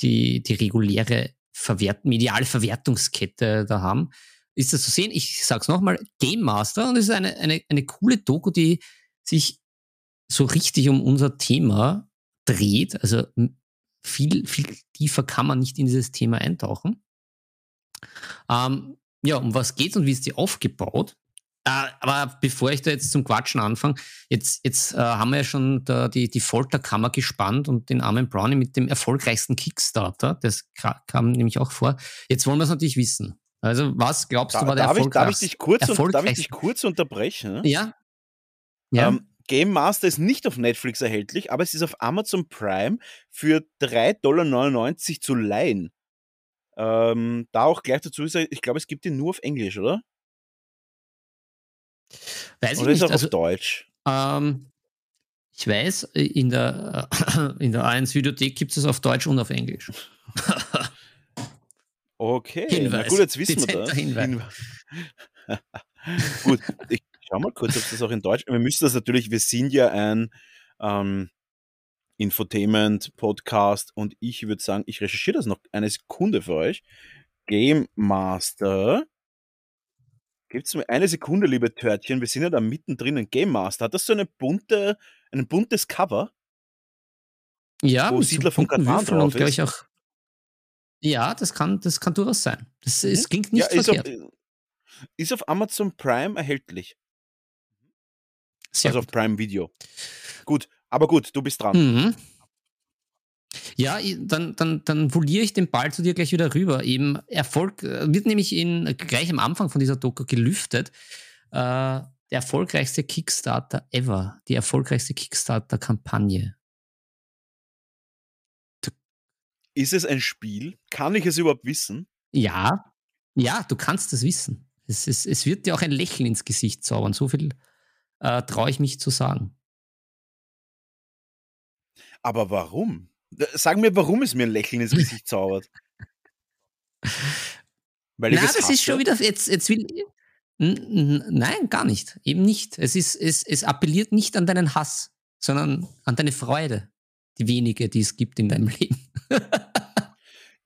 Speaker 2: die, die reguläre Verwert mediale Verwertungskette da haben, ist das zu sehen. Ich sag's nochmal, Game Master und es ist eine, eine, eine coole Doku, die sich so richtig um unser Thema dreht. Also viel, viel tiefer kann man nicht in dieses Thema eintauchen. Ähm, ja, um was geht's und wie ist die aufgebaut? Äh, aber bevor ich da jetzt zum Quatschen anfange, jetzt, jetzt äh, haben wir ja schon da die, die Folterkammer gespannt und den armen Brownie mit dem erfolgreichsten Kickstarter. Das ka- kam nämlich auch vor. Jetzt wollen wir es natürlich wissen. Also, was glaubst du, war der
Speaker 1: darf, ich, darf, ich dich kurz, und, darf ich dich kurz unterbrechen?
Speaker 2: Ja. Ja.
Speaker 1: Ähm, Game Master ist nicht auf Netflix erhältlich, aber es ist auf Amazon Prime für 3,99 Dollar zu leihen. Ähm, da auch gleich dazu ist, ich glaube, es gibt ihn nur auf Englisch, oder?
Speaker 2: Weiß ich
Speaker 1: Oder ist
Speaker 2: nicht.
Speaker 1: er auch
Speaker 2: Also,
Speaker 1: auf Deutsch?
Speaker 2: ähm, ich weiß, äh, in der, in der A1 Videothek gibt es auf Deutsch und auf Englisch.
Speaker 1: Okay, na
Speaker 2: Hinweis.
Speaker 1: gut, jetzt wissen wir
Speaker 2: Dezenter
Speaker 1: das.
Speaker 2: Hinweis.
Speaker 1: Hinwe- gut, ich schau mal kurz, ob das auch in Deutsch. Wir müssen das natürlich, wir sind ja ein ähm, Infotainment-Podcast und ich würde sagen, ich recherchiere das noch eine Sekunde für euch. Game Master. Gibt's mir eine Sekunde, liebe Törtchen, wir sind ja da mittendrin in Game Master. Hat das so eine bunte, ein buntes Cover?
Speaker 2: Ja,
Speaker 1: Wo Siedler von
Speaker 2: Würfeln
Speaker 1: drauf
Speaker 2: und
Speaker 1: ist.
Speaker 2: auch. Ja, das kann, das kann durchaus sein. Das, Es klingt nicht
Speaker 1: Mhm. ja, ist auf,
Speaker 2: verkehrt.
Speaker 1: ist auf Amazon Prime erhältlich.
Speaker 2: Sehr
Speaker 1: also
Speaker 2: gut.
Speaker 1: auf Prime Video. Gut, aber gut, du bist dran.
Speaker 2: Mhm. Ja, dann, dann, dann voliere ich den Ball zu dir gleich wieder rüber. Eben Erfolg äh, wird nämlich in, gleich am Anfang von dieser Doku gelüftet. Äh, der erfolgreichste Kickstarter ever. Die erfolgreichste Kickstarter-Kampagne.
Speaker 1: Ist es ein Spiel? Kann ich es überhaupt wissen?
Speaker 2: Ja, ja, du kannst es wissen. Es, es, es wird dir auch ein Lächeln ins Gesicht zaubern. So viel äh, traue ich mich zu sagen.
Speaker 1: Aber warum? D- Sag mir, warum es mir ein Lächeln ins Gesicht zaubert. Weil ich
Speaker 2: Na,
Speaker 1: es
Speaker 2: das ist schon wieder. Jetzt, jetzt will. Nein, gar nicht. Eben nicht. Es, ist, es, es appelliert nicht an deinen Hass, sondern an deine Freude. Die wenige, die es gibt in deinem Leben.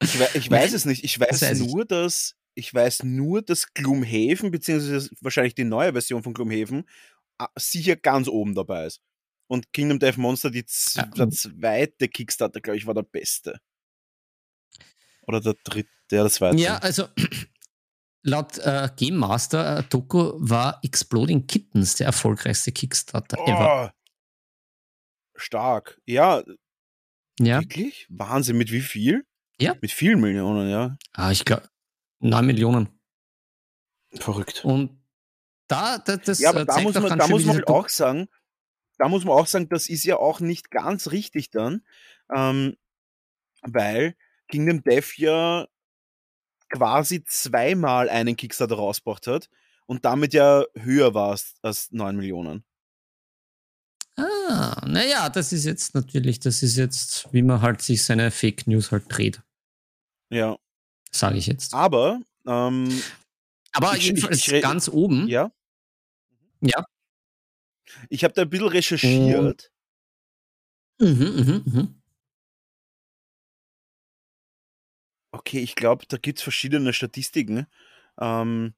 Speaker 1: Ich, wei- ich weiß es nicht. Ich
Speaker 2: das
Speaker 1: weiß,
Speaker 2: weiß ich.
Speaker 1: nur, dass ich weiß nur, dass Gloomhaven, beziehungsweise wahrscheinlich die neue Version von Gloomhaven, ah, sicher ganz oben dabei ist. Und Kingdom Death Monster, die
Speaker 2: Ja.
Speaker 1: der zweite Kickstarter, glaube ich, war der beste. Oder der dritte, ja, der zweite.
Speaker 2: Ja, also laut äh, Game Master äh, Doku war Exploding Kittens der erfolgreichste Kickstarter ever.
Speaker 1: Oh, stark. Ja,
Speaker 2: Ja,
Speaker 1: wirklich? Wahnsinn. Mit wie viel?
Speaker 2: Ja.
Speaker 1: Mit vielen Millionen, ja.
Speaker 2: ah, ich glaube 9 Millionen.
Speaker 1: Verrückt.
Speaker 2: Und da, da das
Speaker 1: Ja, aber
Speaker 2: äh,
Speaker 1: da muss man, da muss man auch sagen, da muss man auch sagen, das ist ja auch nicht ganz richtig dann, ähm, weil Kingdom Death ja quasi zweimal einen Kickstarter rausgebracht hat und damit ja höher war als, als 9 Millionen.
Speaker 2: Ah, naja, das ist jetzt natürlich, das ist jetzt, wie man halt sich seine Fake News halt dreht,
Speaker 1: Ja,
Speaker 2: sage ich jetzt.
Speaker 1: aber ähm,
Speaker 2: Aber
Speaker 1: ich- ich-
Speaker 2: jedenfalls
Speaker 1: ich re-
Speaker 2: ganz oben.
Speaker 1: ja,
Speaker 2: Ja.
Speaker 1: Ich habe da ein bisschen recherchiert.
Speaker 2: Mhm, mhm, mhm.
Speaker 1: Okay, ich glaube, da gibt es verschiedene Statistiken. Ähm,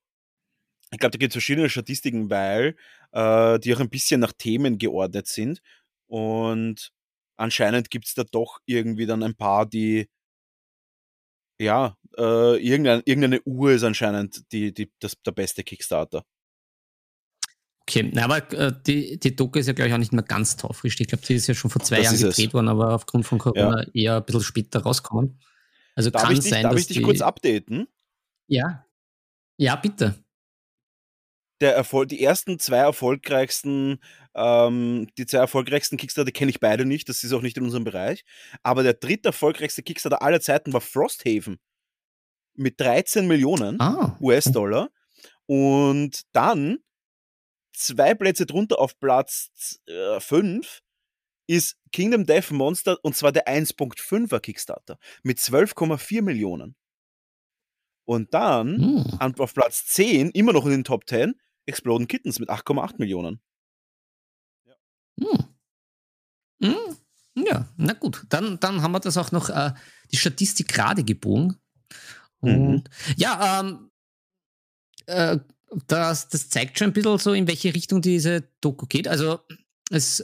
Speaker 1: ich glaube, da gibt es verschiedene Statistiken, weil äh, die auch ein bisschen nach Themen geordnet sind. Und anscheinend gibt es da doch irgendwie dann ein paar, die ja, äh, irgendein, irgendeine Uhr ist anscheinend die, die, das, der beste Kickstarter.
Speaker 2: Okay, na, aber äh, die, die Doku ist ja, glaube ich, auch nicht mehr ganz taufrisch. Ich glaube, die ist ja schon vor zwei
Speaker 1: Das
Speaker 2: Jahren
Speaker 1: ist es.
Speaker 2: gedreht worden, aber aufgrund von Corona eher ein bisschen später rauskommen. Also
Speaker 1: Darf
Speaker 2: kann
Speaker 1: ich dich,
Speaker 2: sein,
Speaker 1: darf
Speaker 2: dass
Speaker 1: ich dich
Speaker 2: die,
Speaker 1: kurz updaten?
Speaker 2: Ja. Ja, bitte.
Speaker 1: Der Erfolg, die ersten zwei erfolgreichsten, ähm, die zwei erfolgreichsten Kickstarter kenne ich beide nicht, das ist auch nicht in unserem Bereich. Aber der dritte erfolgreichste Kickstarter aller Zeiten war Frosthaven mit 13 Millionen
Speaker 2: Ah.
Speaker 1: US-Dollar. Und dann zwei Plätze drunter auf Platz 5 ist Kingdom Death Monster und zwar der 1.5er Kickstarter mit 12,4 Millionen. Und dann
Speaker 2: Hm.
Speaker 1: an- auf Platz 10, immer noch in den Top 10, Exploding Kittens mit 8,8 Millionen.
Speaker 2: Hm. Hm. Ja, na gut. Dann, dann haben wir das auch noch, äh, die Statistik gerade gebogen. Und ja, ähm, äh, das, das zeigt schon ein bisschen so, in welche Richtung diese Doku geht. Also, es,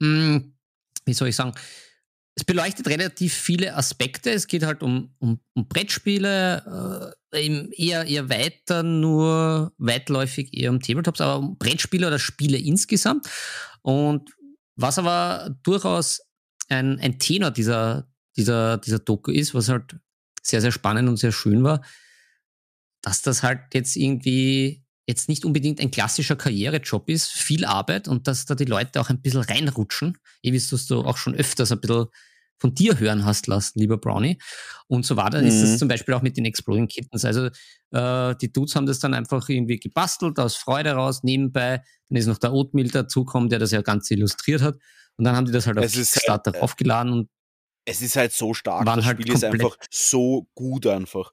Speaker 2: mh, wie soll ich sagen, es beleuchtet relativ viele Aspekte. Es geht halt um, um, um Brettspiele, äh, eher, eher weiter, nur weitläufig eher um Tabletops, aber um Brettspiele oder Spiele insgesamt. Und was aber durchaus ein, ein Tenor dieser, dieser, dieser Doku ist, was halt sehr, sehr spannend und sehr schön war, dass das halt jetzt irgendwie jetzt nicht unbedingt ein klassischer Karrierejob ist, viel Arbeit und dass da die Leute auch ein bisschen reinrutschen, eh wie es du auch schon öfters ein bisschen von dir hören hast lassen, lieber Brownie. Und so war dann ist es
Speaker 1: Mhm.
Speaker 2: zum Beispiel auch mit den Exploding Kittens. Also äh, die Dudes haben das dann einfach irgendwie gebastelt, aus Freude raus, nebenbei. Dann ist noch der Oatmeal dazugekommen, der das ja ganz illustriert hat. Und dann haben die das halt auf
Speaker 1: Es
Speaker 2: Kickstarter
Speaker 1: halt, äh,
Speaker 2: aufgeladen und
Speaker 1: Es ist halt so stark,
Speaker 2: Waren
Speaker 1: das
Speaker 2: halt
Speaker 1: Spiel ist einfach so gut einfach.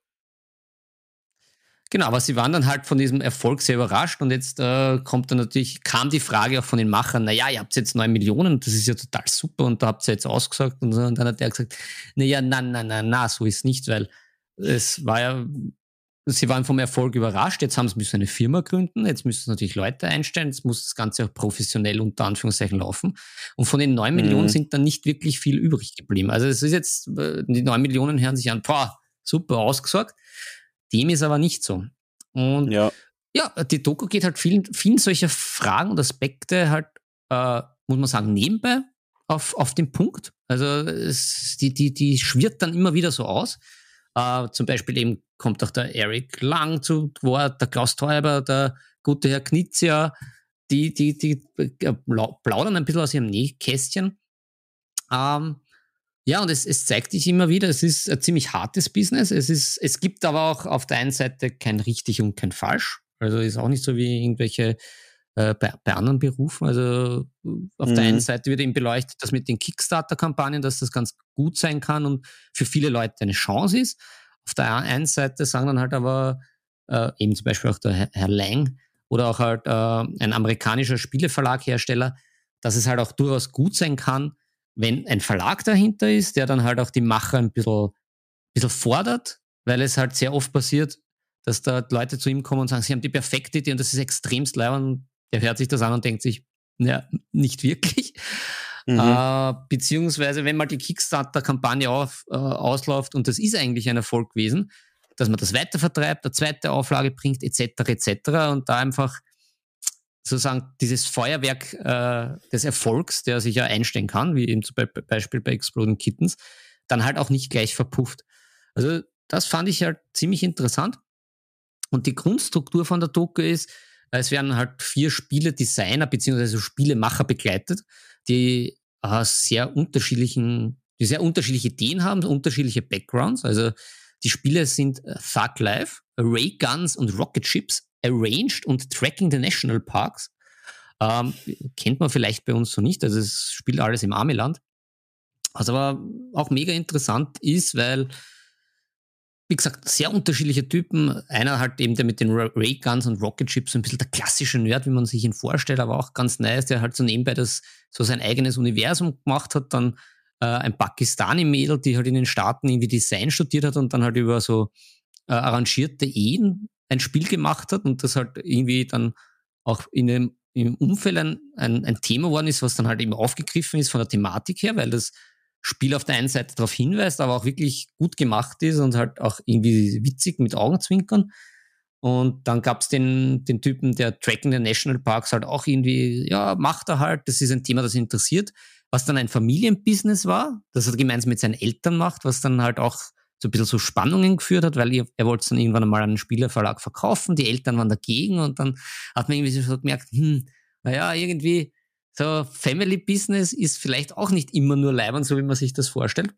Speaker 2: Genau, aber sie waren dann halt von diesem Erfolg sehr überrascht und jetzt äh, kommt dann natürlich, kam die Frage auch von den Machern, naja, ihr habt jetzt 9 Millionen, das ist ja total super und da habt ihr jetzt ausgesagt und, und dann hat der gesagt, naja, na, na, na, na, so ist nicht, weil es war ja, sie waren vom Erfolg überrascht, jetzt haben sie müssen eine Firma gründen, jetzt müssen sie natürlich Leute einstellen, jetzt muss das Ganze auch professionell unter Anführungszeichen laufen und von den 9
Speaker 1: Mhm.
Speaker 2: Millionen sind dann nicht wirklich viel übrig geblieben. Also es ist jetzt, äh, die 9 Millionen hören sich an, boah, super ausgesagt, dem ist aber nicht so. Und
Speaker 1: Ja.
Speaker 2: ja, die Doku geht halt vielen, vielen solcher Fragen und Aspekte halt, äh, muss man sagen, nebenbei auf, auf den Punkt. Also es, die, die, die schwirrt dann immer wieder so aus. Äh, zum Beispiel eben kommt auch der Eric Lang zu Wort, der Klaus Teuber, der gute Herr Knizia, die, die, die äh, plaudern ein bisschen aus ihrem Nähkästchen. Ähm, ja, und es, es zeigt sich immer wieder, es ist ein ziemlich hartes Business. Es, ist, es gibt aber auch auf der einen Seite kein richtig und kein falsch. Also ist auch nicht so wie irgendwelche äh, bei, bei anderen Berufen. Also äh, auf der
Speaker 1: Mhm.
Speaker 2: einen Seite wird eben beleuchtet, dass mit den Kickstarter-Kampagnen, dass das ganz gut sein kann und für viele Leute eine Chance ist. Auf der einen Seite sagen dann halt aber äh, eben zum Beispiel auch der Herr- Herr Lang oder auch halt äh, ein amerikanischer Spieleverlaghersteller, dass es halt auch durchaus gut sein kann, wenn ein Verlag dahinter ist, der dann halt auch die Macher ein bisschen, bisschen fordert, weil es halt sehr oft passiert, dass da Leute zu ihm kommen und sagen, sie haben die perfekte Idee und das ist extremst leibend und er hört sich das an und denkt sich, ja, nicht wirklich.
Speaker 1: Mhm.
Speaker 2: Äh, beziehungsweise, wenn mal die Kickstarter-Kampagne auf, äh, ausläuft und das ist eigentlich ein Erfolg gewesen, dass man das weitervertreibt, eine zweite Auflage bringt, etc., etc. und da einfach sozusagen dieses Feuerwerk äh, des Erfolgs, der sich ja einstellen kann, wie eben zum Be Beispiel bei Exploding Kittens, dann halt auch nicht gleich verpufft. Also das fand ich halt ziemlich interessant. Und die Grundstruktur von der Doku ist, es werden halt vier Spieledesigner bzw. Spielemacher begleitet, die äh, sehr unterschiedlichen, die sehr unterschiedliche Ideen haben, unterschiedliche Backgrounds. Also die Spiele sind äh, Thug Life, Ray Guns und Rocket Ships, Arranged und Tracking the National Parks. Ähm, kennt man vielleicht bei uns so nicht, also es spielt alles im Armeland. Was aber auch mega interessant ist, weil, wie gesagt, sehr unterschiedliche Typen. Einer halt eben der mit den Ra- Ray Guns und Rocket Ships, so ein bisschen der klassische Nerd, wie man sich ihn vorstellt, aber auch ganz nice, der halt so nebenbei das, so sein eigenes Universum gemacht hat. Dann äh, ein Pakistani-Mädel, die halt in den Staaten irgendwie Design studiert hat und dann halt über so äh, arrangierte Ehen ein Spiel gemacht hat und das halt irgendwie dann auch in dem im Umfeld ein, ein, ein Thema worden ist, was dann halt eben aufgegriffen ist von der Thematik her, weil das Spiel auf der einen Seite darauf hinweist, aber auch wirklich gut gemacht ist und halt auch irgendwie witzig mit Augenzwinkern. Und dann gab's den, den Typen, der Tracking der Nationalparks halt auch irgendwie, ja, macht er halt, das ist ein Thema, das ihn interessiert. Was dann ein Familienbusiness war, das er gemeinsam mit seinen Eltern macht, was dann halt auch so ein bisschen so Spannungen geführt hat, weil er, wollte es dann irgendwann einmal an einen Spielerverlag verkaufen, die Eltern waren dagegen und dann hat man irgendwie so gemerkt, hm, naja, irgendwie so Family Business ist vielleicht auch nicht immer nur leibend, so wie man sich das vorstellt.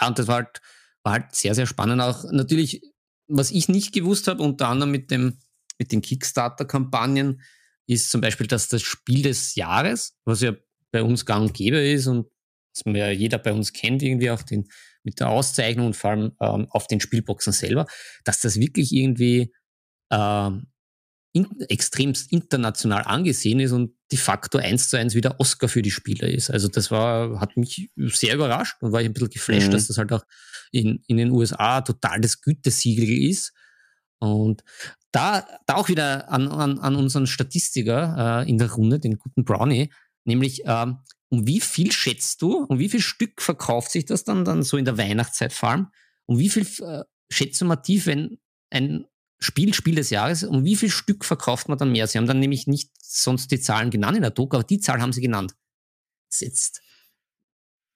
Speaker 2: Ja, und das war halt, war halt sehr, sehr spannend. Auch natürlich was ich nicht gewusst habe, unter anderem mit, dem, mit den Kickstarter-Kampagnen, ist zum Beispiel, dass das Spiel des Jahres, was ja bei uns gang und gäbe ist und was ja jeder bei uns kennt, irgendwie auch den, mit der Auszeichnung und vor allem ähm, auf den Spielboxen selber, dass das wirklich irgendwie ähm, in, extremst international angesehen ist und de facto eins zu eins wieder Oscar für die Spieler ist. Also das war, hat mich sehr überrascht und war ich ein bisschen geflasht, mhm. dass das halt auch in, in den USA total das Gütesiegel ist. Und da, da auch wieder an, an, an unseren Statistiker äh, in der Runde, den guten Brownie, nämlich ähm, um wie viel schätzt du, um wie viel Stück verkauft sich das dann, dann so in der Weihnachtszeit vor allem? Um wie viel äh, schätzt du mal tief, wenn ein Spiel, Spiel des Jahres, um wie viel Stück verkauft man dann mehr? Sie haben dann nämlich nicht sonst die Zahlen genannt in der Doku, aber die Zahl haben sie genannt. Jetzt.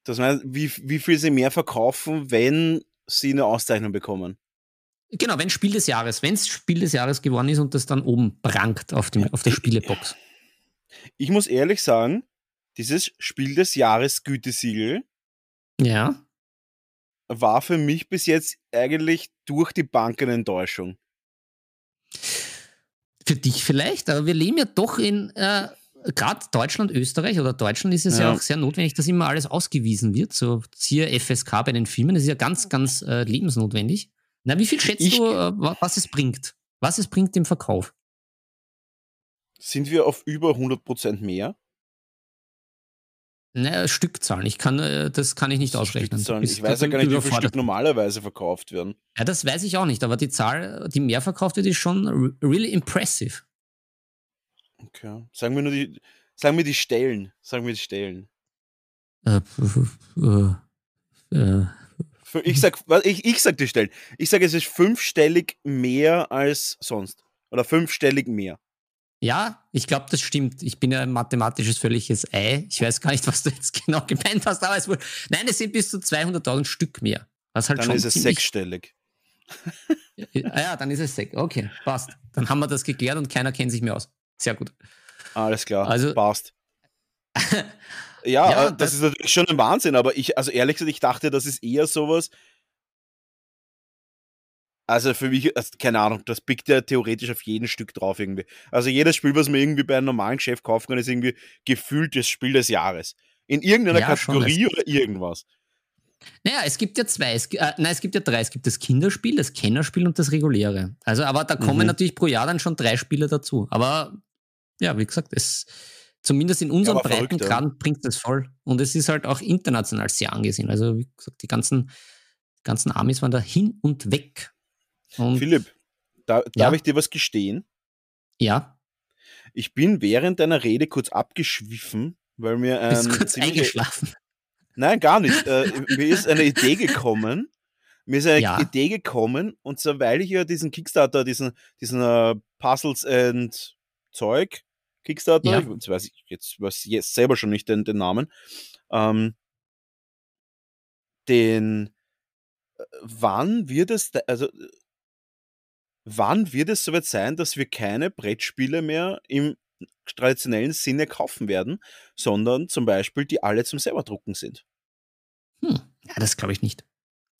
Speaker 1: Das heißt, wie, wie viel sie mehr verkaufen, wenn sie eine Auszeichnung bekommen?
Speaker 2: Genau, wenn Spiel des Jahres, wenn es Spiel des Jahres geworden ist und das dann oben prangt auf, dem, auf der Spielebox.
Speaker 1: Ich muss ehrlich sagen, dieses Spiel des Jahres Gütesiegel
Speaker 2: ja.
Speaker 1: war für mich bis jetzt eigentlich durch die Bank eine Enttäuschung.
Speaker 2: Für dich vielleicht, aber wir leben ja doch in, äh, gerade Deutschland, Österreich oder Deutschland ist es ja. ja. auch sehr notwendig, dass immer alles ausgewiesen wird. So siehe FSK bei den Filmen, das ist ja ganz, ganz äh, lebensnotwendig. Na, wie viel schätzt ich, du, äh, was es bringt? Was es bringt im Verkauf?
Speaker 1: Sind wir auf über 100% mehr?
Speaker 2: Naja, Stückzahlen. Ich kann, äh, das kann ich nicht ausrechnen.
Speaker 1: Ich weiß ja gar nicht, wie viele Stück normalerweise verkauft werden.
Speaker 2: Ja, das weiß ich auch nicht, aber die Zahl, die mehr verkauft wird, ist schon really impressive.
Speaker 1: Okay. Sagen wir nur die, sagen wir die Stellen. Sagen wir die Stellen.
Speaker 2: Äh, äh, äh,
Speaker 1: ich sag, ich, ich sag die Stellen. Ich sage, es ist fünfstellig mehr als sonst. Oder fünfstellig mehr.
Speaker 2: Ja, ich glaube, das stimmt. Ich bin ja ein mathematisches völliges Ei. Ich weiß gar nicht, was du jetzt genau gemeint hast, aber es wohl. Nein, es sind bis zu 200.000 Stück mehr. Was halt
Speaker 1: dann
Speaker 2: schon
Speaker 1: ist es sechsstellig.
Speaker 2: ja, ja, dann ist es sechs. Okay, passt. Dann haben wir das geklärt und keiner kennt sich mehr aus. Sehr gut.
Speaker 1: Alles klar, also, passt. ja, ja das, das, ist natürlich schon ein Wahnsinn, aber ich, also ehrlich gesagt, ich dachte, das ist eher sowas, also für mich, also keine Ahnung, das pickt ja theoretisch auf jeden Stück drauf irgendwie. Also jedes Spiel, was man irgendwie bei einem normalen Chef kaufen kann, ist irgendwie gefühlt das Spiel des Jahres. In irgendeiner ja, Kategorie schon, oder irgendwas.
Speaker 2: Naja, es gibt ja zwei, es, äh, nein, es gibt ja drei. Es gibt das Kinderspiel, das Kennerspiel und das reguläre. Also, aber da kommen mhm. natürlich pro Jahr dann schon drei Spiele dazu. Aber ja, wie gesagt, es zumindest in unserem ja, Breitengrad ja. bringt das voll. Und es ist halt auch international sehr angesehen. Also, wie gesagt, die ganzen, ganzen Amis waren da hin und weg
Speaker 1: und Philipp, da, ja. darf ich dir was gestehen?
Speaker 2: Ja.
Speaker 1: Ich bin während deiner Rede kurz abgeschwiffen, weil mir ein.
Speaker 2: Bist kurz eingeschlafen?
Speaker 1: Nein, gar nicht. äh, mir ist eine Idee gekommen. Mir ist eine ja. Idee gekommen, und zwar, weil ich ja diesen Kickstarter, diesen, diesen uh, Puzzles and Zeug, Kickstarter, ja. jetzt weiß ich jetzt, weiß jetzt selber schon nicht den, den Namen, ähm, den, äh, wann wird es, also Wann wird es soweit sein, dass wir keine Brettspiele mehr im traditionellen Sinne kaufen werden, sondern zum Beispiel die alle zum selber drucken sind?
Speaker 2: Hm. Ja, das glaube ich nicht.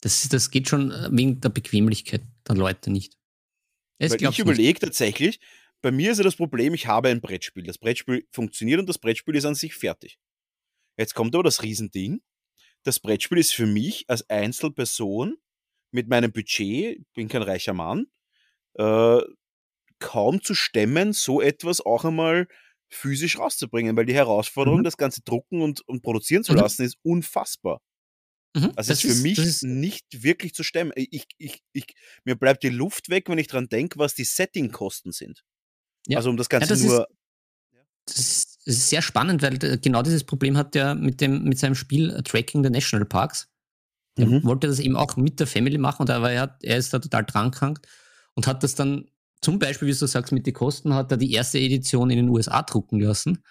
Speaker 2: Das, das geht schon äh, wegen der Bequemlichkeit der Leute nicht.
Speaker 1: Weil ich überlege tatsächlich, bei mir ist ja das Problem, ich habe ein Brettspiel. Das Brettspiel funktioniert und das Brettspiel ist an sich fertig. Jetzt kommt aber das Riesending. Das Brettspiel ist für mich als Einzelperson mit meinem Budget, ich bin kein reicher Mann, äh, kaum zu stemmen, so etwas auch einmal physisch rauszubringen, weil die Herausforderung, mhm. das Ganze drucken und, und produzieren zu mhm. lassen, ist unfassbar. Mhm. Also das ist für mich ist nicht wirklich zu stemmen. Ich, ich, ich, mir bleibt die Luft weg, wenn ich dran denke, was die Settingkosten sind. Ja. Also um das Ganze ja, das nur
Speaker 2: das ist, das ist sehr spannend, weil der- genau dieses Problem hat er mit, dem, mit seinem Spiel äh, Tracking the National Parks. Der
Speaker 1: Mhm.
Speaker 2: wollte das eben auch mit der Family machen, und aber er, hat, er ist da total dran krank und hat das dann zum Beispiel, wie du sagst, mit den Kosten, hat er die erste Edition in den USA drucken lassen.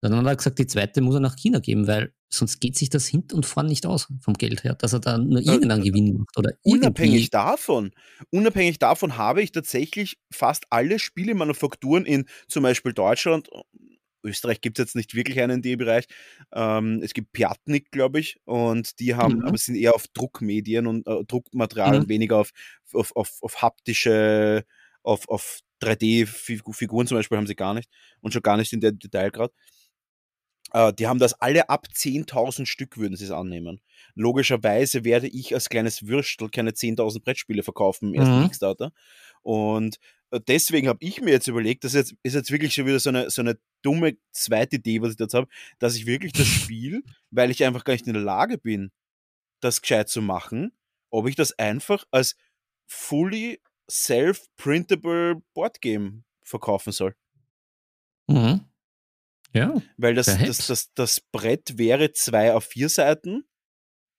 Speaker 2: Dann hat er gesagt, die zweite muss er nach China geben, weil sonst geht sich das hinten und vorn nicht aus vom Geld her, dass er da nur irgendeinen Gewinn macht oder
Speaker 1: Unabhängig
Speaker 2: irgendwie.
Speaker 1: davon, unabhängig davon habe ich tatsächlich fast alle Spielemanufakturen in zum Beispiel Deutschland, Österreich gibt es jetzt nicht wirklich einen in dem Bereich. Ähm, es gibt Piatnik, glaube ich, und die haben,
Speaker 2: Mhm.
Speaker 1: aber sind eher auf Druckmedien und äh, Druckmaterial
Speaker 2: Mhm.
Speaker 1: und weniger auf, auf, auf, auf haptische, auf, auf 3D-Figuren zum Beispiel haben sie gar nicht und schon gar nicht in der Detailgrad. Äh, die haben das alle ab 10.000 Stück würden sie es annehmen. Logischerweise werde ich als kleines Würstel keine 10.000 Brettspiele verkaufen im ersten
Speaker 2: Mhm.
Speaker 1: Kickstarter. Und deswegen habe ich mir jetzt überlegt, das ist jetzt, ist jetzt wirklich schon wieder so eine, so eine dumme zweite Idee, was ich jetzt habe, dass ich wirklich das Spiel, weil ich einfach gar nicht in der Lage bin, das gescheit zu machen, ob ich das einfach als fully self-printable Boardgame verkaufen soll.
Speaker 2: Mhm. Ja.
Speaker 1: Weil das, das, das, das Brett wäre zwei auf vier Seiten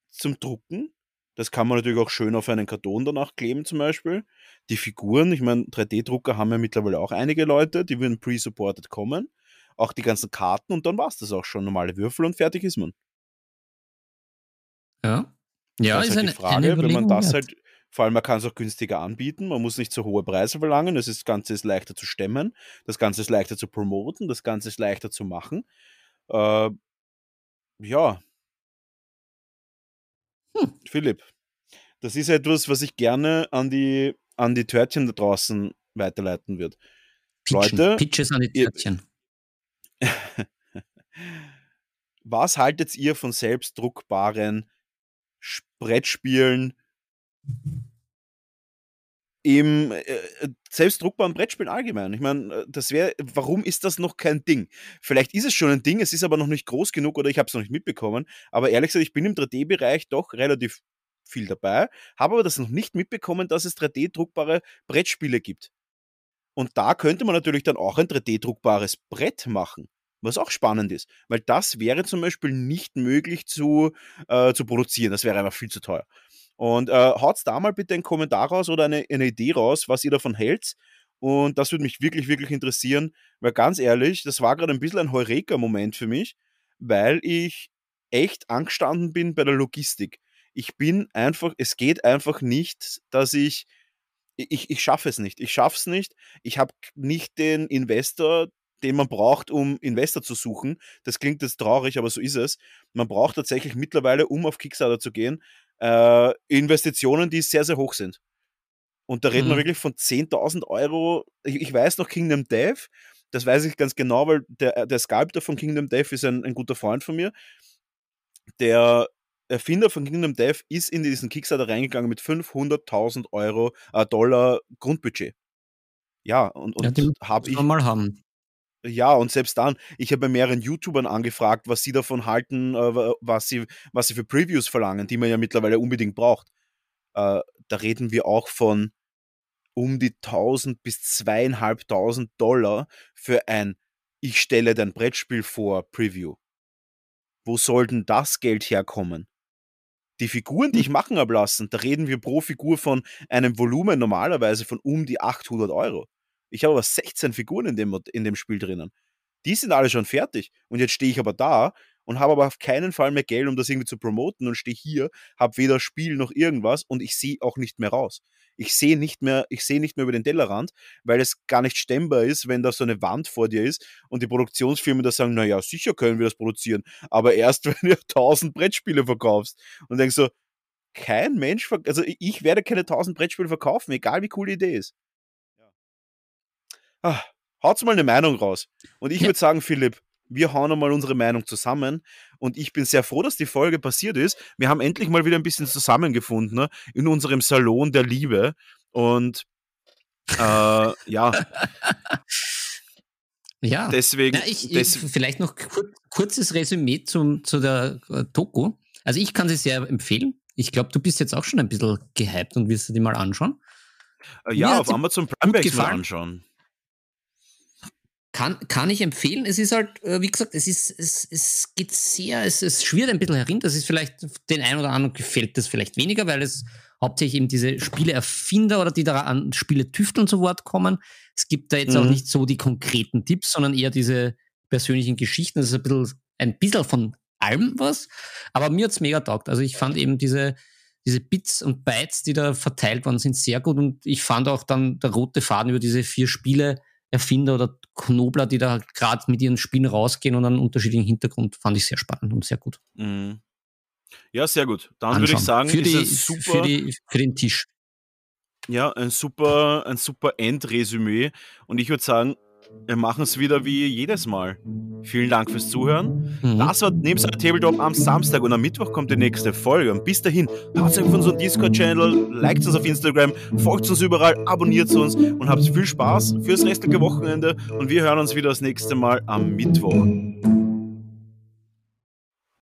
Speaker 1: zum Drucken. Das kann man natürlich auch schön auf einen Karton danach kleben, zum Beispiel. Die Figuren, ich meine, 3D-Drucker haben ja mittlerweile auch einige Leute, die würden pre-supported kommen. Auch die ganzen Karten und dann war es das auch schon. Normale Würfel und fertig ist man.
Speaker 2: Ja. Ja,
Speaker 1: das
Speaker 2: ist
Speaker 1: ist halt
Speaker 2: eine,
Speaker 1: die Frage,
Speaker 2: eine
Speaker 1: wenn man das
Speaker 2: wert.
Speaker 1: halt, vor allem man kann es auch günstiger anbieten, man muss nicht so hohe Preise verlangen, das, ist, das Ganze ist leichter zu stemmen, das Ganze ist leichter zu promoten, das Ganze ist leichter zu machen. Äh, ja.
Speaker 2: Hm.
Speaker 1: Philipp, das ist etwas, was ich gerne an die, an die Törtchen da draußen weiterleiten würde.
Speaker 2: Pitchen.
Speaker 1: Leute,
Speaker 2: Pitches an die
Speaker 1: ihr-
Speaker 2: Törtchen.
Speaker 1: Was haltet ihr von selbstdruckbaren Brettspielen im äh, äh, selbstdruckbaren Brettspielen allgemein? Ich meine, äh, das wäre, warum ist das noch kein Ding? Vielleicht ist es schon ein Ding, es ist aber noch nicht groß genug oder ich habe es noch nicht mitbekommen. Aber ehrlich gesagt, ich bin im 3D-Bereich doch relativ viel dabei, habe aber das noch nicht mitbekommen, dass es 3D-druckbare Brettspiele gibt. Und da könnte man natürlich dann auch ein 3D-druckbares Brett machen, was auch spannend ist, weil das wäre zum Beispiel nicht möglich zu, äh, zu produzieren. Das wäre einfach viel zu teuer. Und äh, haut's da mal bitte einen Kommentar raus oder eine, eine Idee raus, was ihr davon hält. Und das würde mich wirklich, wirklich interessieren, weil ganz ehrlich, das war gerade ein bisschen ein Heureka-Moment für mich, weil ich echt angestanden bin bei der Logistik. Ich bin einfach, es geht einfach nicht, dass ich ich, ich schaffe es nicht. Ich schaffe es nicht. Ich habe nicht den Investor, den man braucht, um Investor zu suchen. Das klingt jetzt traurig, aber so ist es. Man braucht tatsächlich mittlerweile, um auf Kickstarter zu gehen, äh, Investitionen, die sehr, sehr hoch sind. Und da reden wir
Speaker 2: Mhm.
Speaker 1: wirklich von 10.000 Euro. Ich, ich weiß noch Kingdom Dev, das weiß ich ganz genau, weil der, der Sculptor von Kingdom Dev ist ein, ein guter Freund von mir. Der Erfinder von Kingdom Dev ist in diesen Kickstarter reingegangen mit 500.000 Euro, äh, Dollar Grundbudget. Ja, und,
Speaker 2: Ja,
Speaker 1: und
Speaker 2: die
Speaker 1: habe ich
Speaker 2: mal haben.
Speaker 1: Ja, und selbst dann, ich habe bei mehreren YouTubern angefragt, was sie davon halten, äh, wa- was, sie, was sie für Previews verlangen, die man ja mittlerweile unbedingt braucht. Äh, da reden wir auch von um die 1000 bis 2500 Dollar für ein Ich stelle dein Brettspiel vor Preview. Wo soll denn das Geld herkommen? Die Figuren, die ich machen habe lassen, da reden wir pro Figur von einem Volumen normalerweise von um die 800 Euro. Ich habe aber 16 Figuren in dem, in dem Spiel drinnen. Die sind alle schon fertig. Und jetzt stehe ich aber da und habe aber auf keinen Fall mehr Geld, um das irgendwie zu promoten und stehe hier, habe weder Spiel noch irgendwas und ich sehe auch nicht mehr raus. Ich sehe nicht mehr, ich sehe nicht mehr über den Tellerrand, weil es gar nicht stemmbar ist, wenn da so eine Wand vor dir ist und die Produktionsfirmen da sagen, naja, sicher können wir das produzieren, aber erst, wenn du 1000 Brettspiele verkaufst. Und denkst so, kein Mensch, also ich werde keine 1000 Brettspiele verkaufen, egal wie cool die Idee ist. Ah, haut's mal eine Meinung raus. Und ich
Speaker 2: Ja.
Speaker 1: würde sagen, Philipp, wir hauen einmal unsere Meinung zusammen. Und ich bin sehr froh, dass die Folge passiert ist. Wir haben endlich mal wieder ein bisschen zusammengefunden ne? in unserem Salon der Liebe. Und äh, ja,
Speaker 2: Ja.
Speaker 1: deswegen.
Speaker 2: Ja, ich,
Speaker 1: des,
Speaker 2: ich, vielleicht noch kur kurzes Resümee zum, zu der äh, Doku. Also ich kann sie sehr empfehlen. Ich glaube, du bist jetzt auch schon ein bisschen gehypt und wirst du die mal anschauen.
Speaker 1: äh,
Speaker 2: mir
Speaker 1: ja,
Speaker 2: hat
Speaker 1: auf Amazon Prime werde ich mal anschauen.
Speaker 2: Kann, kann ich empfehlen. Es ist halt, äh, wie gesagt, es ist, es, es geht sehr, es, es schwirrt ein bisschen herin. Das ist vielleicht, den einen oder anderen gefällt das vielleicht weniger, weil es hauptsächlich eben diese Spieleerfinder oder die da an Spiele tüfteln zu Wort kommen. Es gibt da jetzt
Speaker 1: Mhm.
Speaker 2: auch nicht so die konkreten Tipps, sondern eher diese persönlichen Geschichten. Das ist ein bisschen, ein bisschen von allem was. Aber mir hat's mega taugt. Also ich fand eben diese, diese Bits und Bytes, die da verteilt worden sind, sehr gut. Und ich fand auch dann der rote Faden über diese vier Spiele, Erfinder oder Knobler, die da gerade mit ihren Spielen rausgehen und einen unterschiedlichen Hintergrund, fand ich sehr spannend und sehr gut.
Speaker 1: Mhm. Ja, sehr gut. Dann würde ich
Speaker 2: anschauen.
Speaker 1: sagen,
Speaker 2: für, die,
Speaker 1: super,
Speaker 2: für, die, für den Tisch.
Speaker 1: ja, ein super, ein super Endresümee. Und ich würde sagen, wir machen es wieder wie jedes Mal. Vielen Dank fürs Zuhören.
Speaker 2: Mhm.
Speaker 1: Das war Nebensat Tabletop am Samstag und am Mittwoch kommt die nächste Folge. Und bis dahin, haut euch auf unseren Discord-Channel, liked uns auf Instagram, folgt uns überall, abonniert uns und habt viel Spaß fürs restliche Wochenende. Und wir hören uns wieder das nächste Mal am Mittwoch.